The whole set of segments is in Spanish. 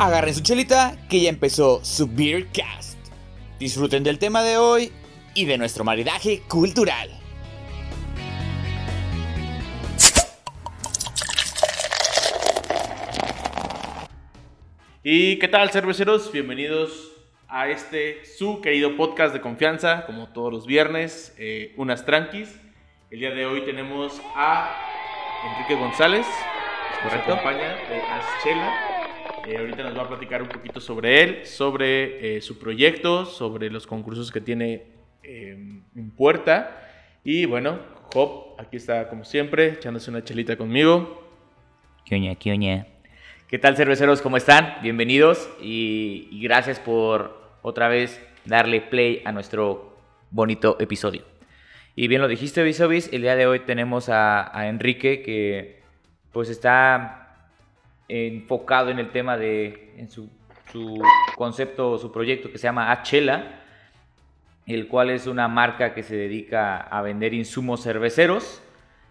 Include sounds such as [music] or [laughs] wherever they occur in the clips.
Agarren su chelita que ya empezó su Beercast. Disfruten del tema de hoy y de nuestro maridaje cultural. ¿Y qué tal, cerveceros? Bienvenidos a este su querido podcast de confianza, como todos los viernes, eh, unas tranquis. El día de hoy tenemos a Enrique González, que nos acompaña de Aschela. Eh, ahorita nos va a platicar un poquito sobre él, sobre eh, su proyecto, sobre los concursos que tiene eh, en puerta. Y bueno, Job, aquí está como siempre, echándose una chelita conmigo. ¿Qué oña, qué? ¿Qué tal, cerveceros? ¿Cómo están? Bienvenidos y, y gracias por otra vez darle play a nuestro bonito episodio. Y bien lo dijiste, Visobis, el día de hoy tenemos a, a Enrique que pues está enfocado en el tema de en su, su concepto, su proyecto que se llama Achela, el cual es una marca que se dedica a vender insumos cerveceros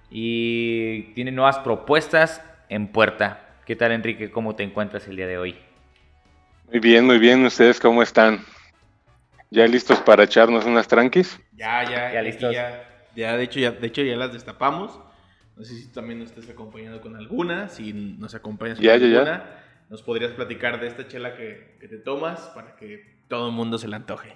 y tiene nuevas propuestas en puerta. ¿Qué tal, Enrique? ¿Cómo te encuentras el día de hoy? Muy bien, muy bien. ¿Ustedes cómo están? ¿Ya listos para echarnos unas tranquis? Ya, ya, Ya listos. Ya, ya, de hecho, ya, de hecho, ya las destapamos. No sé si también nos estés acompañando con alguna. Si nos acompañas con ya, ya. alguna, nos podrías platicar de esta chela que, que te tomas para que todo el mundo se la antoje.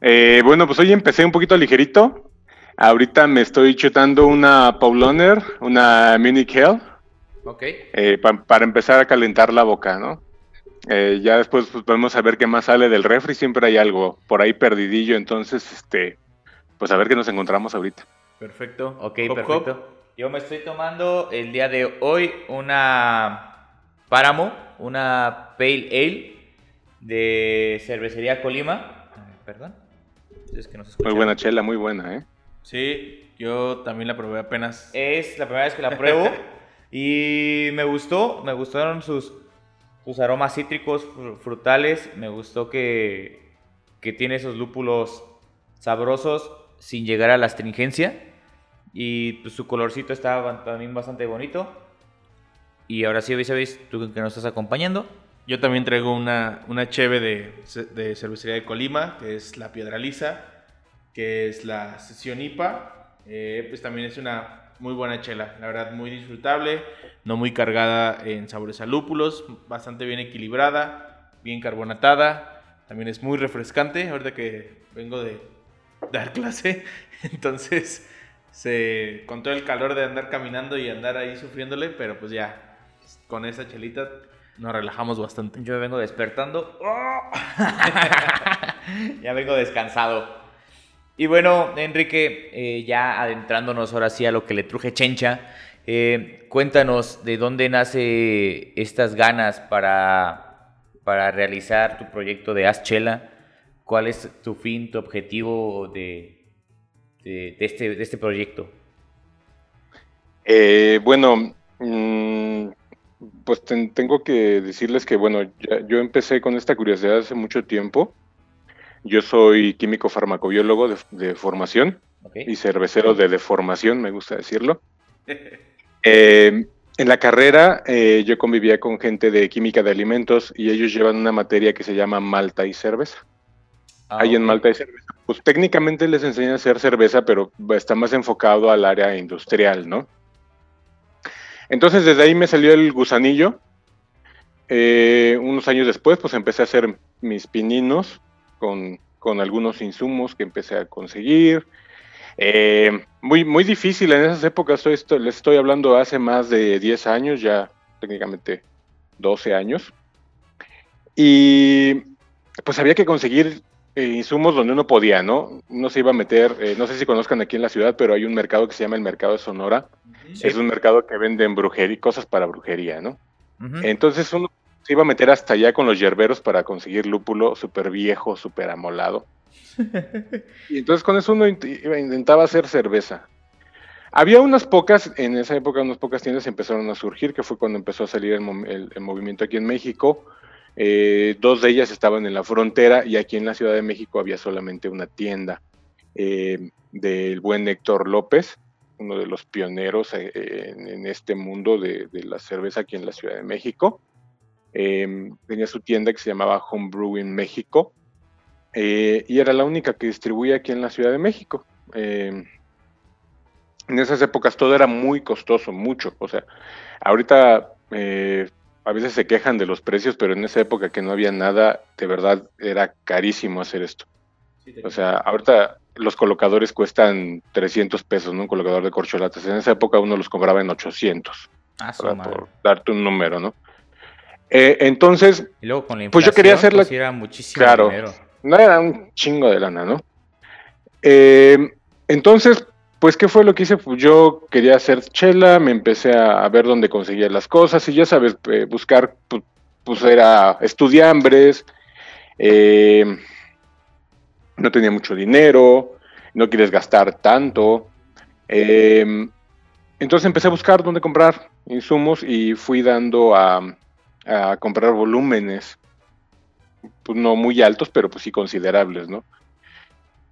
Eh, bueno, pues hoy empecé un poquito ligerito. Ahorita me estoy chutando una Pauloner, una Mini Hell, Ok. eh, pa- para empezar a calentar la boca, ¿no? Eh, ya después pues, podemos saber qué más sale del refri. Siempre hay algo por ahí perdidillo. Entonces, este, pues a ver qué nos encontramos ahorita. Perfecto. Ok, Hop, hop. perfecto. Yo me estoy tomando el día de hoy una Páramo, una Pale Ale de Cervecería Colima. Perdón. Es que no se escucha. Muy buena chela, muy buena, ¿eh? Sí, yo también la probé apenas. Es la primera vez que la pruebo [laughs] y me gustó, me gustaron sus, sus aromas cítricos, fru- frutales, me gustó que, que tiene esos lúpulos sabrosos sin llegar a la astringencia y pues, su colorcito está también bastante bonito. Y ahora sí, ¿sabéis tú que nos estás acompañando? Yo también traigo una, una cheve de, de cervecería de Colima, que es la Piedra Lisa, que es la sesión IPA. Eh, pues también es una muy buena chela, la verdad muy disfrutable, no muy cargada en sabores a lúpulos, bastante bien equilibrada, bien carbonatada, también es muy refrescante, ahorita que vengo de dar [laughs] clase, entonces se, con todo el calor de andar caminando y andar ahí sufriéndole, pero pues ya, con esa chelita nos relajamos bastante. Yo vengo despertando. [laughs] ya vengo descansado. Y bueno, Enrique, eh, ya adentrándonos ahora sí a lo que le truje Chencha, eh, cuéntanos de dónde nace estas ganas para, para realizar tu proyecto de Aschela. ¿Cuál es tu fin, tu objetivo de, de, de este, de este proyecto? Eh, bueno, mm, pues ten- tengo que decirles que, bueno, ya- yo empecé con esta curiosidad hace mucho tiempo. Yo soy químico farmacobiólogo de, de formación y cervecero de deformación, me gusta decirlo. [laughs] Eh, en la carrera eh, yo convivía con gente de química de alimentos y ellos llevan una materia que se llama malta y cerveza. Ah, Ahí en. Malta hay cerveza. Pues técnicamente les enseñan a hacer cerveza, pero está más enfocado al área industrial, ¿no? Entonces desde ahí me salió el gusanillo. Eh, unos años después, pues empecé a hacer mis pininos con, con algunos insumos que empecé a conseguir. Eh, muy, muy difícil en esas épocas, estoy- estoy- les estoy hablando hace más de 10 años, ya técnicamente 12 años. Y pues había que conseguir insumos donde uno podía, ¿no? No se iba a meter, eh, no sé si conozcan aquí en la ciudad, pero hay un mercado que se llama el Mercado de Sonora. Sí. Es un mercado que venden brujería, cosas para brujería, ¿no? Entonces uno se iba a meter hasta allá con los yerberos para conseguir lúpulo súper viejo, súper amolado. [laughs] y entonces con eso uno intentaba hacer cerveza. Había unas pocas, en esa época unas pocas tiendas empezaron a surgir, que fue cuando empezó a salir el- el movimiento aquí en México. Eh, dos de ellas estaban en la frontera y aquí en la Ciudad de México había solamente una tienda eh, del buen Héctor López, uno de los pioneros eh, en, este mundo de, de la cerveza aquí en la Ciudad de México. tenía su tienda que se llamaba Homebrew en México y era la única que distribuía aquí en la Ciudad de México. En esas épocas todo era muy costoso, mucho. O sea, ahorita a veces se quejan de los precios, pero en esa época que no había nada, de verdad era carísimo hacer esto. o sea, ahorita los colocadores cuestan 300 pesos, ¿no? Un colocador de corcholatas. En esa época uno los cobraba en 800. Ah, por darte un número, ¿no? Eh, entonces, pues yo quería hacerla. Pues era muchísimo claro, no era un chingo de lana, ¿no? Eh, entonces, pues, ¿qué fue lo que hice? Pues yo quería hacer chela, me empecé a, ver dónde conseguía las cosas y ya sabes, eh, buscar, pues, era estudiambres, eh, no tenía mucho dinero, no quieres gastar tanto. Eh, entonces empecé a buscar dónde comprar insumos y fui dando a, a comprar volúmenes, pues no muy altos, pero pues sí considerables, ¿no?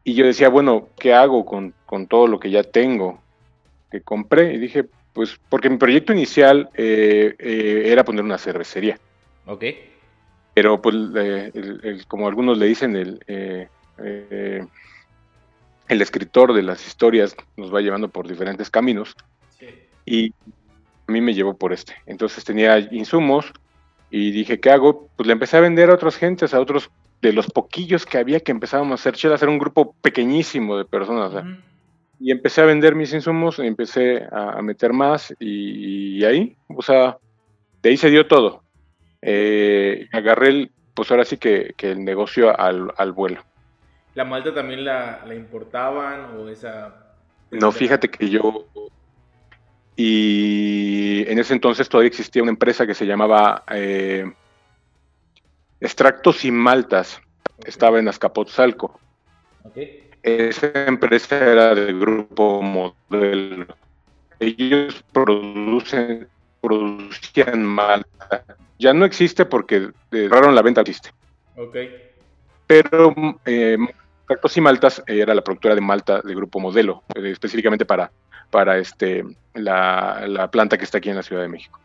Y yo decía, bueno, ¿qué hago con, todo lo que ya tengo? Que compré y dije, pues, porque mi proyecto inicial eh, eh, era poner una cervecería. Ok. Pero, pues, como algunos le dicen, el, eh, el escritor de las historias nos va llevando por diferentes caminos. Sí. Y a mí me llevó por este. Entonces tenía insumos y dije, ¿qué hago? Pues le empecé a vender a otras gentes, a otros de los poquillos que había que empezábamos a hacer chelas, era un grupo pequeñísimo de personas. Y empecé a vender mis insumos, empecé a, meter más y, ahí, o sea, de ahí se dio todo. Eh, agarré, el, pues ahora sí que, el negocio al, vuelo. ¿La malta también la, importaban o esa...? No, fíjate que yo... Y en ese entonces todavía existía una empresa que se llamaba eh, Extractos y Maltas. Estaba en Azcapotzalco. Esa empresa era del grupo Modelo. Ellos producen, producían malta. Ya no existe porque cerraron la venta, existe. Pero eh, Extractos y Maltas era la productora de malta del grupo Modelo, eh, específicamente para, para este, la, la planta que está aquí en la Ciudad de México.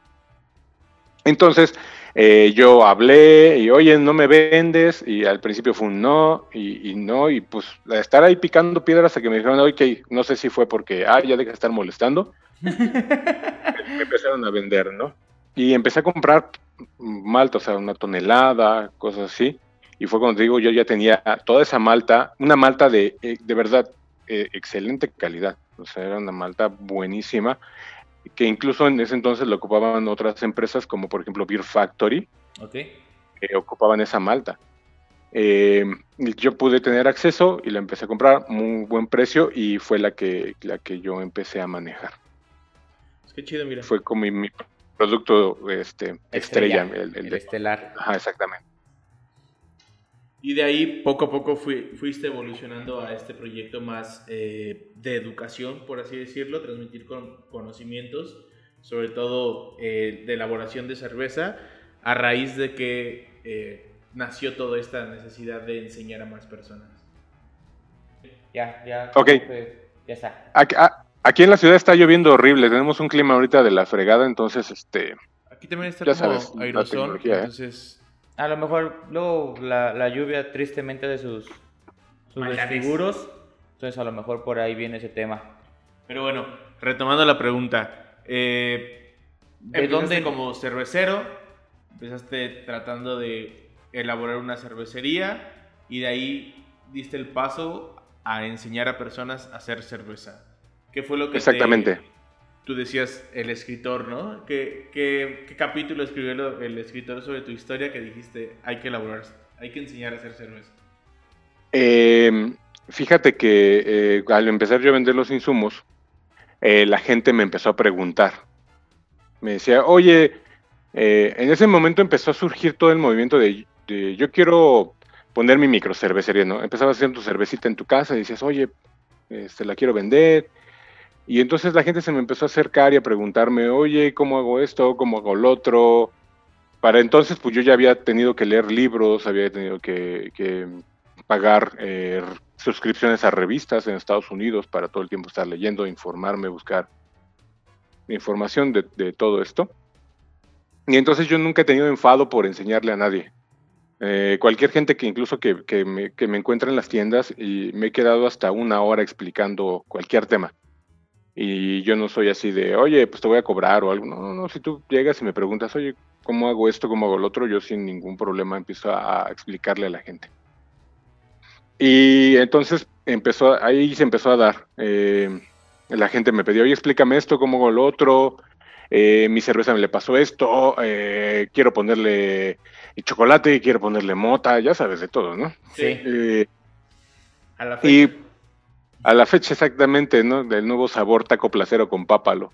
Entonces, eh, yo hablé y, oye, no me vendes, y al principio fue un no, y, no, y pues estar ahí picando piedras hasta que me dijeron, oye, no sé si fue porque, ah, ya deja de estar molestando, [laughs] me empezaron a vender, ¿no? Y empecé a comprar malta, o sea, una tonelada, cosas así, y fue cuando digo, yo ya tenía toda esa malta, una malta de, eh, de verdad, eh, excelente calidad, o sea, era una malta buenísima, que incluso en ese entonces lo ocupaban otras empresas como por ejemplo Beer Factory, que ocupaban esa malta. Eh, yo pude tener acceso y la empecé a comprar muy buen precio y fue la que, la que yo empecé a manejar. Qué chido, mira. Fue como mi, producto este, estrella, el, estelar. Ajá, exactamente. Y de ahí poco a poco fuiste evolucionando a este proyecto más eh, de educación, por así decirlo, transmitir con, conocimientos, sobre todo eh, de elaboración de cerveza, a raíz de que eh, nació toda esta necesidad de enseñar a más personas. Ya, ya. Ok. ya está. Aquí, en la ciudad está lloviendo horrible, tenemos un clima ahorita de la fregada, entonces este... Aquí también está como aerosol, entonces a lo mejor luego la, lluvia tristemente de sus, sus desfiguros. Entonces a lo mejor por ahí viene ese tema. Pero bueno, retomando la pregunta. Eh, ¿De dónde como cervecero? Empezaste tratando de elaborar una cervecería y de ahí diste el paso a enseñar a personas a hacer cerveza. ¿Qué fue lo que Exactamente tú decías el escritor, ¿no? ¿Qué, qué, capítulo escribió el escritor sobre tu historia que dijiste hay que elaborar, hay que enseñar a hacer cerveza? Em, fíjate que eh, al empezar yo a vender los insumos, eh, la gente me empezó a preguntar. Me decía, oye, eh, en ese momento empezó a surgir todo el movimiento de, yo quiero poner mi microcervecería, ¿no? Empezabas haciendo tu cervecita en tu casa y decías, oye, este, la quiero vender y entonces la gente se me empezó a acercar y a preguntarme, oye, ¿cómo hago esto? ¿Cómo hago lo otro? Para entonces, pues yo ya había tenido que leer libros, había tenido que, pagar eh, suscripciones a revistas en Estados Unidos para todo el tiempo estar leyendo, informarme, buscar información de, todo esto. Y entonces yo nunca he tenido enfado por enseñarle a nadie. Eh, cualquier gente que incluso que, me, que me encuentra en las tiendas y me he quedado hasta una hora explicando cualquier tema. Y yo no soy así de, oye, pues te voy a cobrar o algo. No, no, no. Si tú llegas y me preguntas, oye, ¿cómo hago esto? ¿Cómo hago lo otro? Yo sin ningún problema empiezo a, explicarle a la gente. Y entonces empezó, ahí se empezó a dar. Eh, la gente me pidió, oye, explícame esto, cómo hago lo otro. Eh, mi cerveza me le pasó esto. Eh, quiero ponerle chocolate, quiero ponerle mota, ya sabes de todo, ¿no? Sí. a la fecha. Y a la fecha exactamente, ¿no? Del nuevo sabor taco placero con pápalo.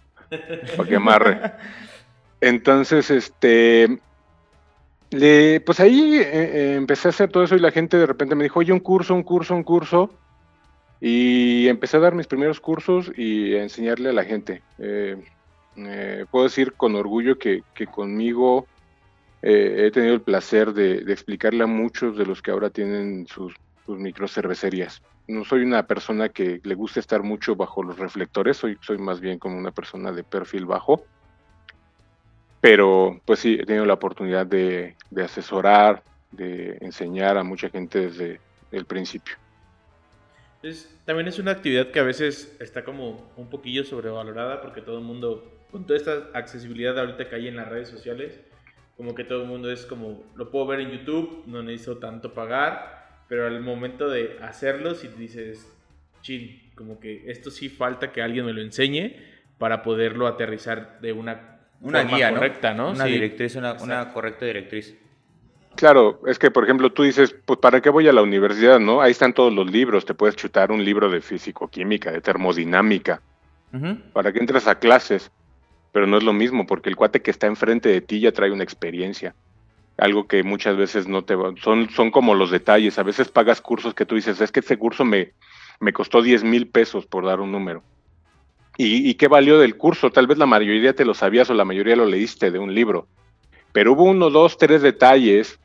para que amarre. [laughs] Entonces, este. Le, pues ahí eh, eh, empecé a hacer todo eso y la gente de repente me dijo, oye, un curso, un curso, un curso. Y empecé a dar mis primeros cursos y a enseñarle a la gente. Eh, puedo decir con orgullo que, conmigo he tenido el placer de, explicarle a muchos de los que ahora tienen sus, sus microcervecerías no soy una persona que le guste estar mucho bajo los reflectores, soy, soy más bien como una persona de perfil bajo. Pero pues sí, he tenido la oportunidad de, asesorar, de enseñar a mucha gente desde el principio. también es una actividad que a veces está como un poquillo sobrevalorada porque todo el mundo, con toda esta accesibilidad ahorita que hay en las redes sociales, como que todo el mundo es como, lo puedo ver en YouTube, no necesito tanto pagar, pero al momento de hacerlo, si dices, chin, como que esto sí falta que alguien me lo enseñe para poderlo aterrizar de una, una guía correcta, ¿no? Una directriz, una, una, correcta directriz. Claro, es que por ejemplo tú dices, pues ¿para qué voy a la universidad, no? Ahí están todos los libros, te puedes chutar un libro de físico-química, de termodinámica, para que entres a clases, pero no es lo mismo, porque el cuate que está enfrente de ti ya trae una experiencia algo que muchas veces no te va, son, son como los detalles, a veces pagas cursos que tú dices, es que ese curso me, me costó 10 mil pesos por dar un número. ¿Y, qué valió del curso? Tal vez la mayoría te lo sabías o la mayoría lo leíste de un libro, pero hubo uno, dos, tres detalles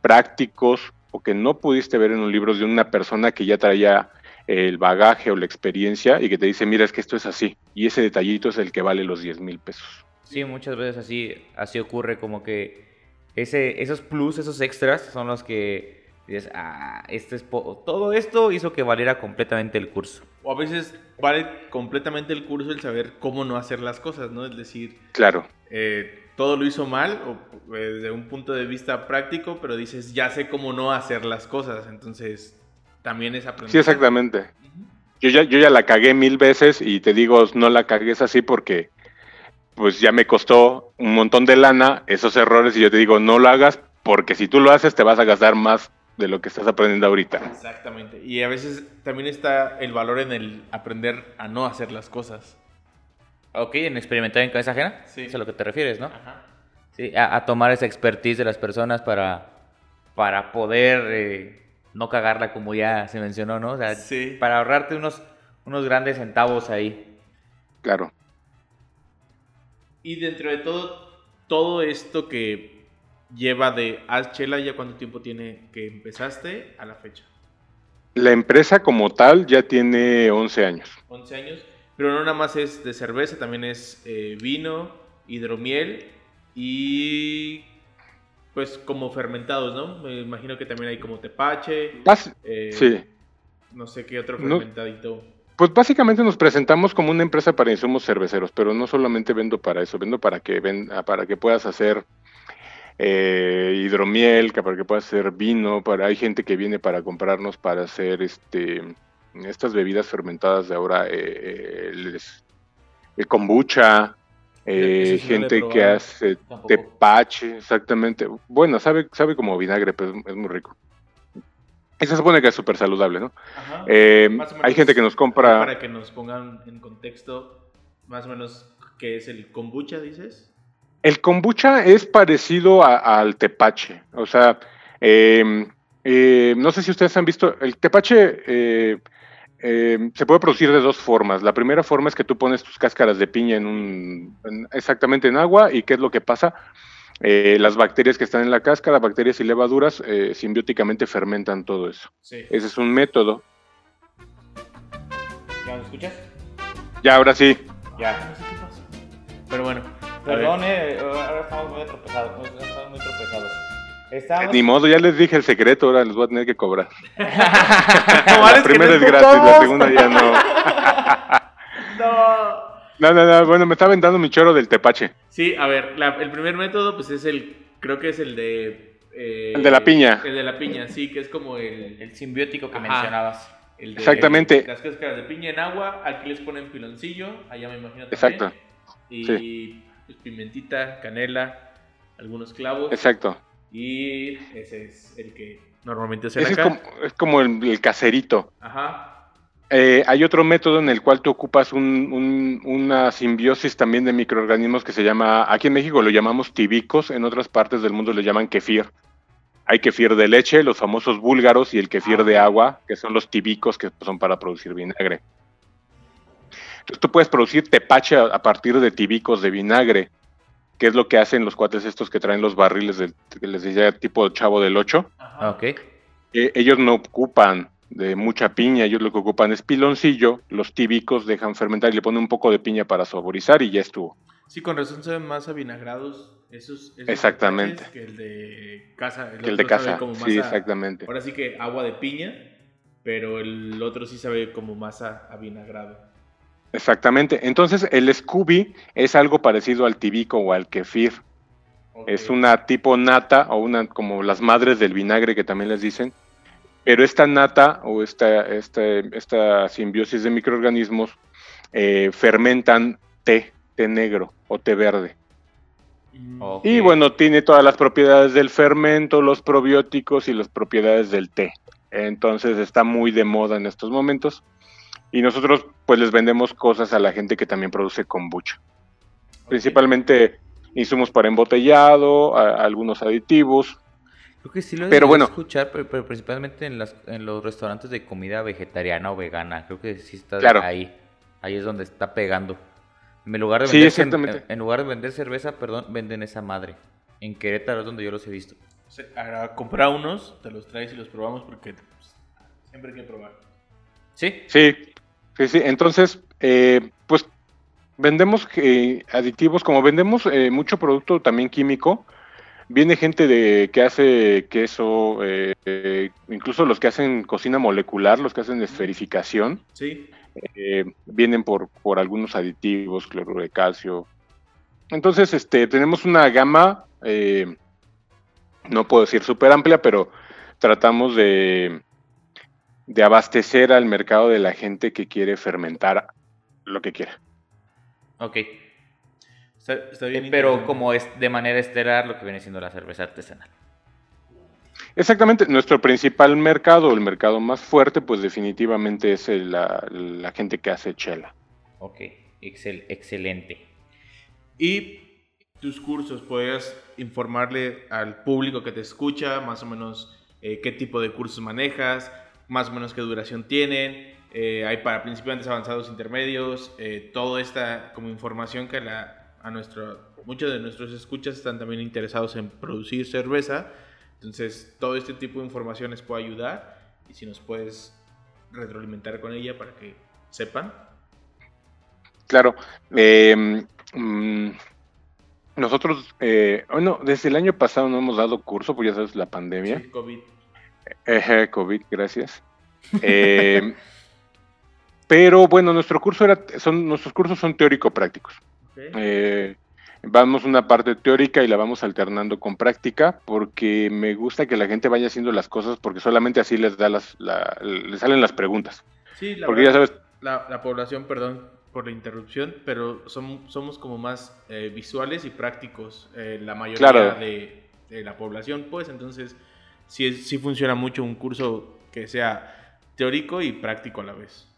prácticos o que no pudiste ver en un libro de una persona que ya traía el bagaje o la experiencia y que te dice, mira, es que esto es así. Y ese detallito es el que vale los 10 mil pesos. Sí, muchas veces así, así ocurre como que ese, esos plus, esos extras son los que dices, ah, este es todo esto hizo que valiera completamente el curso. O a veces vale completamente el curso el saber cómo no hacer las cosas, ¿no? Es decir, claro. Eh, todo lo hizo mal o, eh, desde un punto de vista práctico, pero dices, ya sé cómo no hacer las cosas, entonces también es aprender. Sí, exactamente. Yo ya, yo ya la cagué mil veces y te digo, no la cagues así porque pues ya me costó un montón de lana esos errores y yo te digo, no lo hagas porque si tú lo haces te vas a gastar más de lo que estás aprendiendo ahorita. Exactamente. Y a veces también está el valor en el aprender a no hacer las cosas. Ok, en experimentar en cabeza ajena. Sí. Es a lo que te refieres, ¿no? Ajá. Sí, a, tomar esa expertise de las personas para, para poder eh, no cagarla como ya se mencionó, ¿no? O sea, sí. para ahorrarte unos, unos grandes centavos ahí. Claro. Y dentro de todo, todo esto que lleva de Chela, ¿ya cuánto tiempo tiene que empezaste a la fecha? La empresa como tal ya tiene 11 años. 11 años, pero no nada más es de cerveza, también es eh, vino, hidromiel y pues como fermentados, ¿no? Me imagino que también hay como tepache. Eh, sí. No sé qué otro fermentadito. Pues básicamente nos presentamos como una empresa para insumos cerveceros, pero no solamente vendo para eso, vendo para que ven, ah, para que puedas hacer eh, hidromiel, para que puedas hacer vino, para hay gente que viene para comprarnos para hacer este estas bebidas fermentadas de ahora, eh, el, kombucha, eh, gente que hace tepache, exactamente. Bueno, sabe, sabe como vinagre, pero es muy rico. Y se supone que es súper saludable, ¿no? Eh, hay gente que nos compra... Para que nos pongan en contexto, más o menos, ¿qué es el kombucha, dices? El kombucha es parecido al tepache. O sea, em, eh, no sé si ustedes han visto, el tepache eh, em, se puede producir de dos formas. La primera forma es que tú pones tus cáscaras de piña en un, exactamente en agua y ¿qué es lo que pasa? Eh, las bacterias que están en la cáscara, bacterias y levaduras, eh, simbióticamente fermentan todo eso. Ese es un método. ¿Ya lo escuchas? Ya, ahora sí. Ya. Pero bueno, Perdón, eh, ahora estamos muy tropezados. Estamos muy tropezados. Estamos... Ni modo, ya les dije el secreto, ahora les voy a tener que cobrar. [laughs] [laughs] la primera es gratis, la segunda ya no. [laughs] no. No, no, no, bueno, me está aventando mi choro del tepache. Sí, a ver, el primer método, pues es el, creo que es el de... Eh, el de la piña. El de la piña, sí, que es como el... El simbiótico que mencionabas. El de, Exactamente. Las cáscaras de piña en agua, aquí les ponen piloncillo, allá me imagino también. Exacto. Y pues, pimentita, canela, algunos clavos. Exacto. Y ese es el que normalmente se acá. Es como, es como el, caserito. Ajá. Eh, hay otro método en el cual tú ocupas una simbiosis también de microorganismos que se llama, aquí en México lo llamamos tibicos, en otras partes del mundo lo llaman kefir. Hay kefir de leche, los famosos búlgaros, y el kefir de agua, que son los tibicos que son para producir vinagre. Entonces tú puedes producir tepache a, partir de tibicos de vinagre, que es lo que hacen los cuates estos que traen los barriles, de, que les decía tipo chavo del 8. Ok. Eh, ellos no ocupan de mucha piña, ellos lo que ocupan es piloncillo, los tíbicos dejan fermentar y le ponen un poco de piña para saborizar y ya estuvo. Sí, con razón se ven más avinagrados esos, exactamente que el de casa. El, de casa, sí, exactamente. Ahora sí que agua de piña, pero el otro sí sabe como más avinagrado. Exactamente. Entonces el Scooby es algo parecido al tibico o al kefir. Es una tipo nata o una como las madres del vinagre que también les dicen, pero esta nata o esta, esta simbiosis de microorganismos eh, fermentan té, té negro o té verde. Mm. Y bueno, tiene todas las propiedades del fermento, los probióticos y las propiedades del té. Entonces está muy de moda en estos momentos. Y nosotros pues les vendemos cosas a la gente que también produce kombucha. Principalmente insumos para embotellado, algunos aditivos, Creo que sí lo he pero bueno, escuchar, pero, principalmente en, las, en los restaurantes de comida vegetariana o vegana. Creo que sí está ahí. Ahí es donde está pegando. En lugar de vender, en, lugar de vender cerveza, perdón, venden esa madre. En Querétaro es donde yo los he visto. a comprar unos, te los traes y los probamos porque pues, siempre hay que probar. ¿Sí? Sí, sí, sí. Entonces, eh, pues vendemos eh, aditivos, como vendemos eh, mucho producto también químico, Viene gente de que hace queso, eh, incluso los que hacen cocina molecular, los que hacen esferificación. Sí. Eh, vienen por, por algunos aditivos, cloruro de calcio. Entonces, este, tenemos una gama, eh, no puedo decir súper amplia, pero tratamos de, de abastecer al mercado de la gente que quiere fermentar lo que quiera. Ok. Eh, pero como es de manera estelar lo que viene siendo la cerveza artesanal. Exactamente, nuestro principal mercado, el mercado más fuerte, pues definitivamente es la, gente que hace chela. Ok, excel, excelente. Y tus cursos, ¿puedes informarle al público que te escucha más o menos eh, qué tipo de cursos manejas, más o menos qué duración tienen, eh, hay para principiantes avanzados intermedios, toda esta como información que la, a nuestro, muchos de nuestros escuchas están también interesados en producir cerveza. Entonces, todo este tipo de información les puede ayudar y si nos puedes retroalimentar con ella para que sepan. Claro. Eh, mm, nosotros, eh, bueno, desde el año pasado no hemos dado curso, pues ya sabes, la pandemia. Sí, COVID. Eh, COVID, gracias. Eh, [laughs] pero bueno, nuestro curso era, son, nuestros cursos son teórico-prácticos. Eh, vamos una parte teórica y la vamos alternando con práctica porque me gusta que la gente vaya haciendo las cosas porque solamente así les da las les salen las preguntas. Sí, la porque ya sabes la, población, perdón por la interrupción, pero somos como más eh, visuales y prácticos eh, la mayoría de, la población, pues entonces sí, sí funciona mucho un curso que sea teórico y práctico a la vez.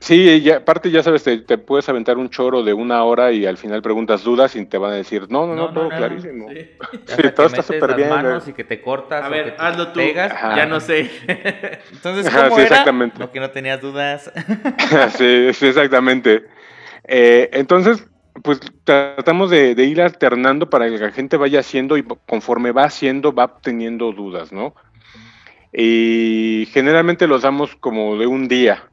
Sí, aparte ya sabes, te, puedes aventar un choro de una hora y al final preguntas dudas y te van a decir, no, no, no, todo clarísimo. Sí, [laughs] todo está súper bien. manos y que te cortas a ver, que hazlo tú, pegas, ya no sé. [laughs] [laughs] Entonces, ¿cómo sí, exactamente. No, que no tenías dudas. sí, sí, exactamente. Eh, entonces, pues tratamos de, de, ir alternando para que la gente vaya haciendo y conforme va haciendo, va teniendo dudas, ¿no? Y generalmente los damos como de un día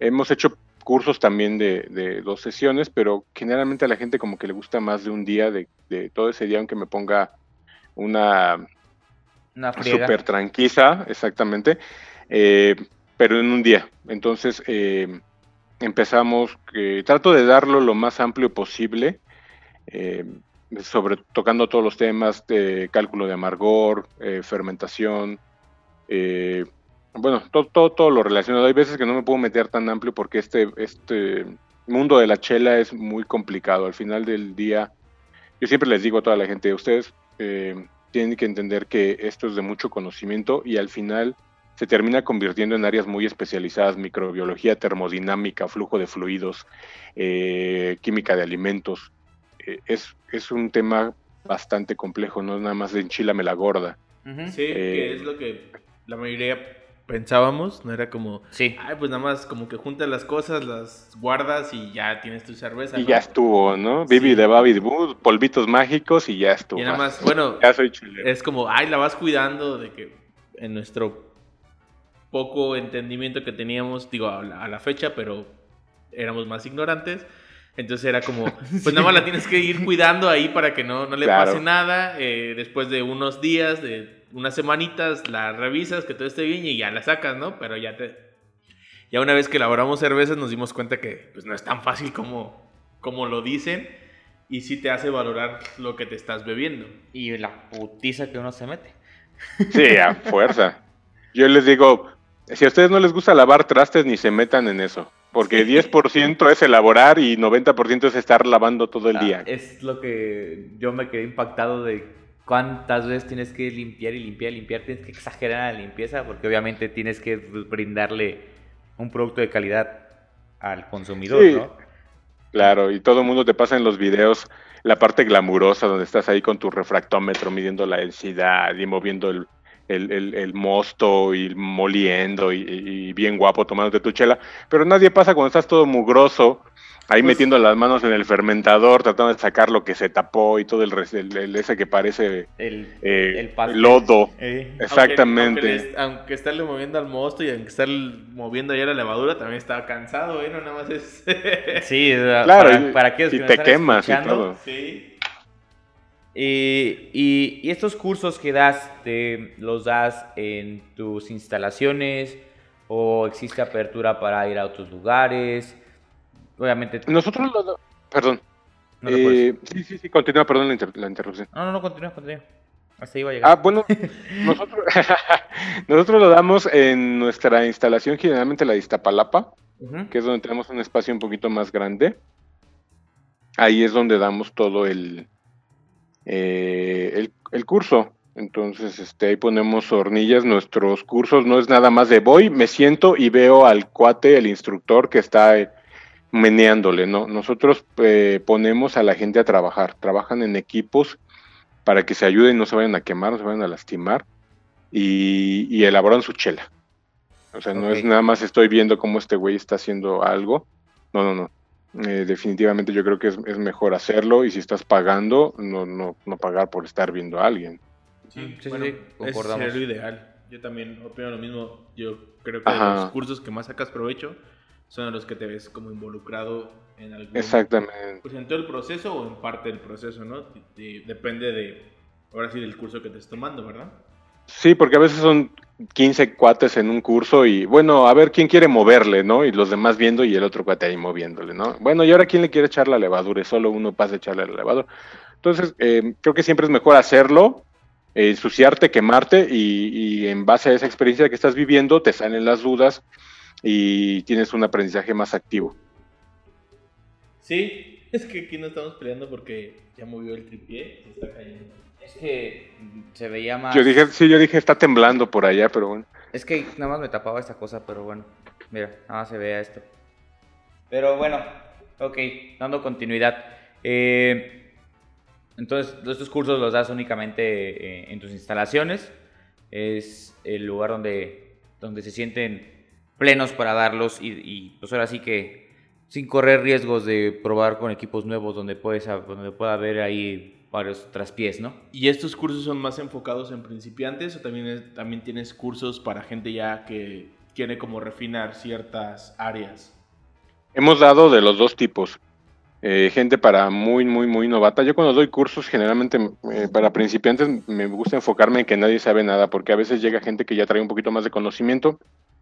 Hemos hecho cursos también de, de, dos sesiones, pero generalmente a la gente como que le gusta más de un día, de, de todo ese día, aunque me ponga una, Una friega. tranquila, exactamente, eh, pero en un día. Entonces eh, empezamos, eh, trato de darlo lo más amplio posible, eh, sobre tocando todos los temas de cálculo de amargor, fermentación, eh, bueno, todo, todo, todo lo relacionado. Hay veces que no me puedo meter tan amplio porque este, este mundo de la chela es muy complicado. Al final del día, yo siempre les digo a toda la gente, ustedes eh, tienen que entender que esto es de mucho conocimiento y al final se termina convirtiendo en áreas muy especializadas, microbiología termodinámica, flujo de fluidos, eh, química de alimentos. Eh, es, es un tema bastante complejo, no es nada más de enchilame la gorda. Sí, que Eh, es lo que la mayoría pensábamos, no era como, Sí. ay, pues nada más como que juntas las cosas, las guardas y ya tienes tu cerveza. Y ¿no? ya estuvo, ¿no? Bibi Sí. de Baby Boo, polvitos mágicos y ya estuvo. Y nada más, bueno, [laughs] Ya soy chileno. es como, ay, la vas cuidando de que en nuestro poco entendimiento que teníamos, digo, a la, a la fecha, pero éramos más ignorantes. Entonces era como, [laughs] pues nada más la tienes que ir cuidando ahí para que no, no le Claro. pase nada. eh, después de unos días, de unas semanitas, la revisas, que todo esté bien y ya la sacas, ¿no? Pero ya te... Ya una vez que elaboramos cervezas nos dimos cuenta que pues, no es tan fácil como, como lo dicen y sí te hace valorar lo que te estás bebiendo. Y la putiza que uno se mete. Sí, a fuerza. Yo les digo, si a ustedes no les gusta lavar trastes, ni se metan en eso. Porque 10% es elaborar y 90% es estar lavando todo el Ah, día. Es lo que yo me quedé impactado de cuántas veces tienes que limpiar y limpiar y limpiar. Tienes que exagerar la limpieza porque obviamente tienes que brindarle un producto de calidad al consumidor, Sí. ¿no? Claro, y todo el mundo te pasa en los videos la parte glamurosa donde estás ahí con tu refractómetro midiendo la densidad y moviendo el, el, el- el mosto y moliendo y, y bien guapo tomándote tu chela. Pero nadie pasa cuando estás todo mugroso, ahí Pues- metiendo las manos en el fermentador, tratando de sacar lo que se tapó y todo el, res- el- el- ese que parece El, eh, el pastel. lodo. Eh, Exactamente. Aunque, aunque, le- aunque estarle moviendo al mosto y aunque estar moviendo ya la levadura, también estaba cansado, ¿eh? No nada más es... [laughs] Sí, Claro, para, y- para aquellos y que nos te quemas y todo. sí. Y, y- y estos cursos que das, te, ¿los das en tus instalaciones o existe apertura para ir a otros lugares? Obviamente, Nosotros lo... Perdón. no Eh, sí, sí, sí, continúa, perdón la, inter- la interrupción. No, no, no, continúa, continúa. Ahí va a llegar. Ah, bueno, [laughs] nosotros, [laughs] nosotros lo damos en nuestra instalación, generalmente la de Iztapalapa, Ujú. que es donde tenemos un espacio un poquito más grande. Ahí es donde damos todo el, eh, el, el curso. Entonces, este, ahí ponemos hornillas. Nuestros cursos no es nada más de voy, me siento y veo al cuate, el instructor que está eh, meneándole, ¿no? Nosotros eh, ponemos a la gente a trabajar. Trabajan en equipos para que se ayuden, no se vayan a quemar, no se vayan a lastimar y, y elaboran su chela. O sea, no es nada más estoy viendo cómo este güey está haciendo algo. No, no, no. Eh, definitivamente yo creo que es, es mejor hacerlo y si estás pagando, no, no, no pagar por estar viendo a alguien. Sí, sí, bueno, sí, concordamos. sería lo ideal. Yo también opino lo mismo. Yo creo que Ajá. los cursos que más sacas provecho son los que te ves como involucrado en algún... Exactamente. Pues en todo el proceso o en parte del proceso, ¿no? Depende de, ahora sí, del curso que estés tomando, ¿verdad? Sí, porque a veces son 15 cuates en un curso y bueno, a ver quién quiere moverle, ¿no? Y los demás viendo y el otro cuate ahí moviéndole, ¿no? Bueno, y ahora quién le quiere echar la levadura y solo uno pasa a echarle la levadura. Entonces, eh, creo que siempre es mejor hacerlo, eh, ensuciarte, quemarte y, y en base a esa experiencia que estás viviendo te salen las dudas y tienes un aprendizaje más activo. Sí, es que aquí no estamos peleando porque ya movió el tripié, se está cayendo. Es que se veía más... Yo dije, sí, yo dije, está temblando por allá, pero bueno. Es que nada más me tapaba esta cosa, pero bueno. Mira, nada más se vea esto. Pero bueno, ok, dando continuidad. Eh, entonces, estos cursos los das únicamente eh, en tus instalaciones. Es el lugar donde, donde se sienten plenos para darlos y, y, pues ahora sí que sin correr riesgos de probar con equipos nuevos donde, puedes, donde pueda haber ahí varios traspiés, ¿no? ¿Y estos cursos son más enfocados en principiantes o también, es- también tienes cursos para gente ya que quiere como refinar ciertas áreas? hemos dado de los dos tipos. Eh, gente para muy, muy, muy novata. Yo cuando doy cursos, generalmente eh, para principiantes, me gusta enfocarme en que nadie sabe nada, porque a veces llega gente que ya trae un poquito más de conocimiento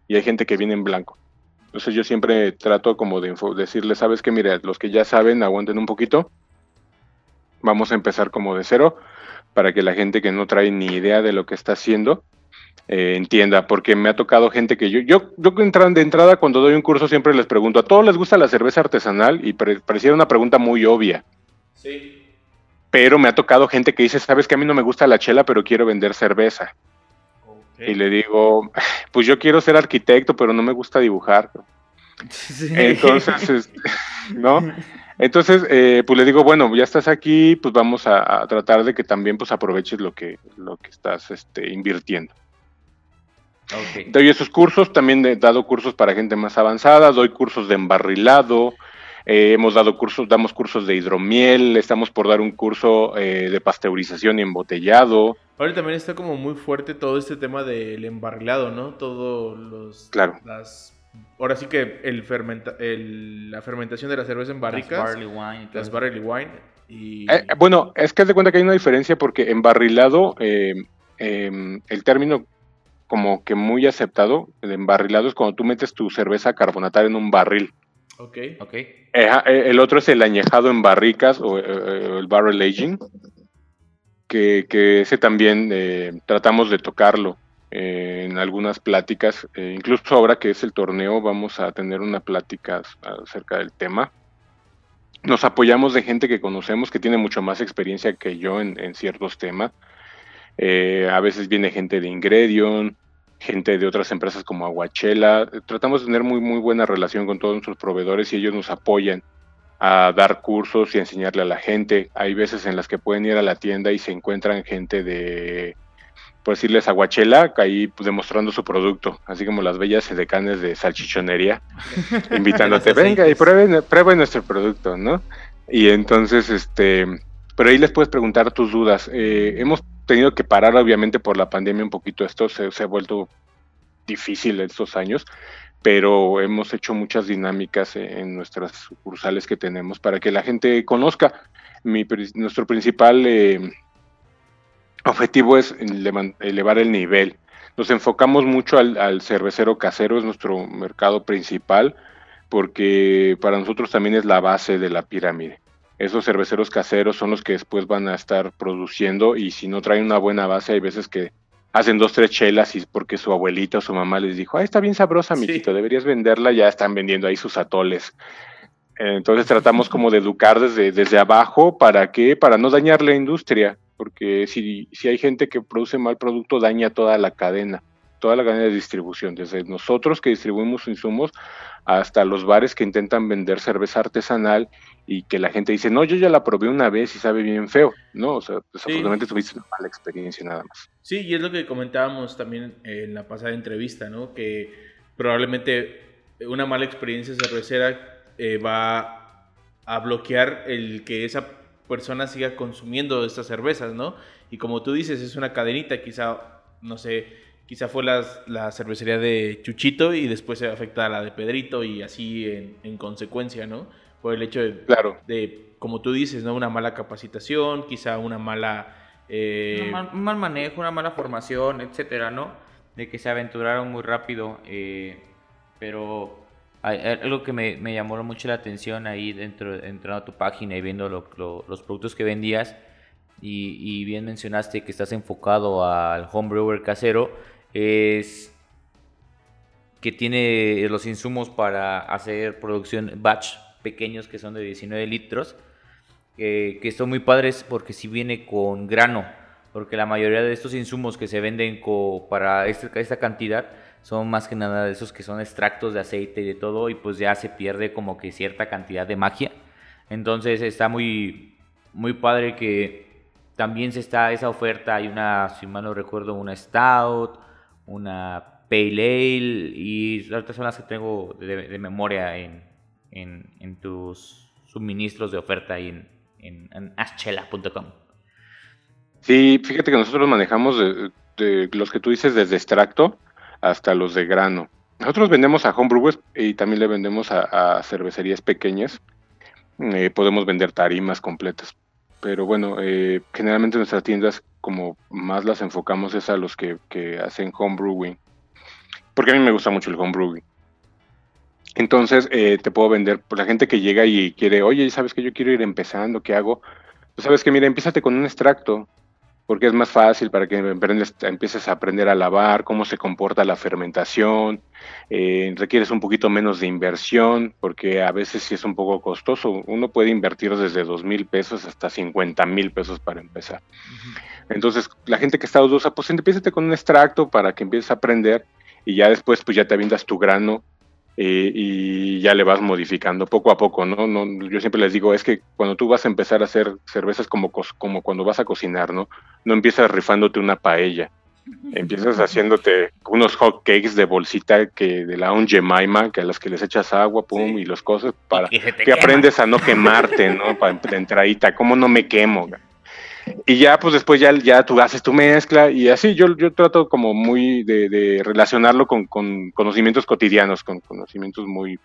y hay gente que viene en blanco. Entonces yo siempre trato como de decirle, sabes que, mire, los que ya saben, aguanten un poquito. Vamos a empezar como de cero para que la gente que no trae ni idea de lo que está haciendo eh, entienda, porque me ha tocado gente que yo, yo, yo de entrada cuando doy un curso siempre les pregunto, ¿a todos les gusta la cerveza artesanal? Y pareciera una pregunta muy obvia. Sí. Pero me ha tocado gente que dice, sabes que a mí no me gusta la chela, pero quiero vender cerveza. Y le digo, pues yo quiero ser arquitecto, pero no me gusta dibujar. Entonces, [laughs] este, [laughs] ¿no? Entonces, eh, pues le digo, bueno, ya estás aquí, pues vamos a, tratar de que también pues aproveches lo que, lo que estás este, invirtiendo. Doy esos cursos, también he dado cursos para gente más avanzada, doy cursos de embarrilado, eh, hemos dado cursos, damos cursos de hidromiel, estamos por dar un curso eh, de pasteurización y embotellado. Ahora también está como muy fuerte todo este tema del embarrilado, ¿no? Todos los... Claro. Las, ahora sí que el fermenta, el, la fermentación de la cerveza en barricas. Las barley wine. Las barley wine. Y... Eh, bueno, es que haz de cuenta que hay una diferencia porque embarrilado, em, el término como que muy aceptado, el embarrilado es cuando tú metes tu cerveza carbonatada en un barril. Ok. okay. Eh, el otro es el añejado en barricas o, eh, el barrel aging, que, ese también eh, tratamos de tocarlo en algunas pláticas. incluso ahora que es el torneo vamos a tener una plática acerca del tema. Nos apoyamos de gente que conocemos que tiene mucho más experiencia que yo en ciertos temas eh, a veces viene gente de Ingredion, gente de otras empresas como Aguachela. Tratamos de tener muy, muy buena relación con todos nuestros proveedores y ellos nos apoyan a dar cursos y enseñarle a la gente. Hay veces en las que pueden ir a la tienda y se encuentran gente de, por decirles, Aguachela, ahí pues, demostrando su producto, así como las bellas decanes de salchichonería, [laughs] invitándote, venga y prueben, prueben nuestro producto, ¿no? Y entonces, este, pero ahí les puedes preguntar tus dudas. Eh, hemos tenido que parar obviamente por la pandemia un poquito esto, se, ha vuelto difícil estos años, pero hemos hecho muchas dinámicas en nuestras sucursales que tenemos para que la gente conozca. nuestro principal eh, objetivo es elevar el nivel. Nos enfocamos mucho al, al, cervecero casero, es nuestro mercado principal, porque para nosotros también es la base de la pirámide esos cerveceros caseros son los que después van a estar produciendo y si no traen una buena base hay veces que hacen dos, tres chelas y porque su abuelita o su mamá les dijo, ah, está bien sabrosa, mijito, deberías venderla, ya están vendiendo ahí sus atoles. Entonces tratamos como de educar desde, desde abajo, ¿para qué? Para no dañar la industria, porque si, si hay gente que produce mal producto, daña toda la cadena, toda la cadena de distribución, desde nosotros que distribuimos insumos hasta los bares que intentan vender cerveza artesanal y que la gente dice, no, yo ya la probé una vez y sabe bien feo, ¿no? O sea, desafortunadamente tuviste una mala experiencia nada más. Sí, y es lo que comentábamos también en la pasada entrevista, ¿no? Que probablemente una mala experiencia cervecera eh, va a bloquear el que esa persona siga consumiendo estas cervezas, ¿no? Y como tú dices, es una cadenita, quizá, no sé, quizá fue la, cervecería de Chuchito y después se afecta a la de Pedrito y así en, en consecuencia, ¿no? Por el hecho de, claro. de, como tú dices, ¿no? Una mala capacitación, quizá una mala... Eh, un, mal, manejo, una mala formación, etcétera, ¿no? De que se aventuraron muy rápido, eh, pero algo que me, me, llamó mucho la atención ahí dentro entrando a tu página y viendo los productos que vendías y, y, bien mencionaste que estás enfocado al homebrewer casero es que tiene los insumos para hacer producción batch pequeños que son de 19 litros, que son muy padres porque si viene con grano, porque la mayoría de estos insumos que se venden para este, esta cantidad son más que nada de esos que son extractos de aceite y de todo y pues ya se pierde como que cierta cantidad de magia. Entonces está muy, muy padre que también se está esa oferta, hay una, si mal no recuerdo, una Stout, una Pale Ale y otras son las que tengo de memoria en, en, tus suministros de oferta ahí en, en, aschela.com. Sí, fíjate que nosotros manejamos los que tú dices desde extracto hasta los de grano. nosotros vendemos a homebrewers y también le vendemos a, cervecerías pequeñas. Eh, podemos vender tarimas completas. Pero bueno, eh, generalmente nuestras tiendas, como más las enfocamos, es a los que, que hacen homebrewing. Porque a mí me gusta mucho el homebrewing. Entonces, eh, te puedo vender, pues, la gente que llega y quiere, oye, ¿sabes que yo quiero ir empezando? ¿Qué hago? Pues sabes que, mira, empiezate con un extracto, porque es más fácil para que empieces a aprender a lavar, cómo se comporta la fermentación, eh, requieres un poquito menos de inversión, porque a veces sí es un poco costoso. Uno puede invertir desde dos mil pesos hasta 50 mil pesos para empezar. Entonces, la gente que está dudosa, pues empiezate con un extracto para que empieces a aprender y ya después pues ya te avientas tu grano eh, y ya le vas modificando poco a poco, ¿no? ¿no? Yo siempre les digo, es que cuando tú vas a empezar a hacer cervezas como, como cuando vas a cocinar, ¿no? No empiezas rifándote una paella, empiezas haciéndote unos hot cakes de bolsita que de la un Jemima, que a las que les echas agua, pum, y los cosas, para que, aprendes a no quemarte, ¿no? Para de entradita, ¿cómo no me quemo? [laughs] Y ya, pues después ya, ya tú haces tu mezcla y así yo, yo trato como muy de, relacionarlo con, conocimientos cotidianos, con conocimientos muy,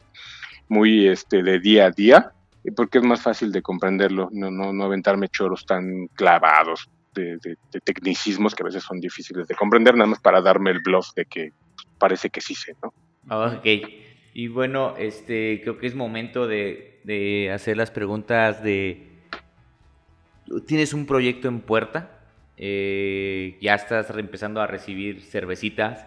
muy este, de día a día, porque es más fácil de comprenderlo, no, no, no aventarme choros tan clavados de, tecnicismos que a veces son difíciles de comprender, nada más para darme el bluff de que parece que sí sé, ¿no? Ok, y bueno, este, creo que es momento de, de hacer las preguntas de tienes un proyecto en puerta, eh, ya estás empezando a recibir cervecitas,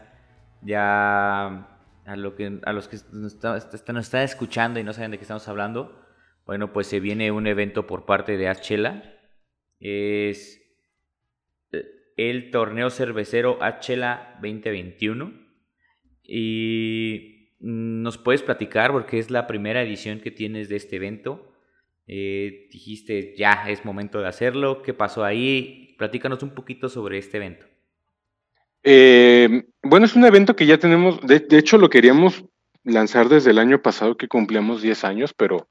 ya a, lo que, a los que nos, están escuchando y no saben de qué estamos hablando, bueno, pues se viene un evento por parte de Achela, es eh, el torneo cervecero Achela 2021 y nos puedes platicar porque es la primera edición que tienes de este evento. Eh, dijiste, ya es momento de hacerlo. ¿Qué pasó ahí? Platícanos un poquito sobre este evento. Eh, bueno, es un evento que ya tenemos, de, hecho lo queríamos lanzar desde el año pasado que cumplíamos 10 años, pero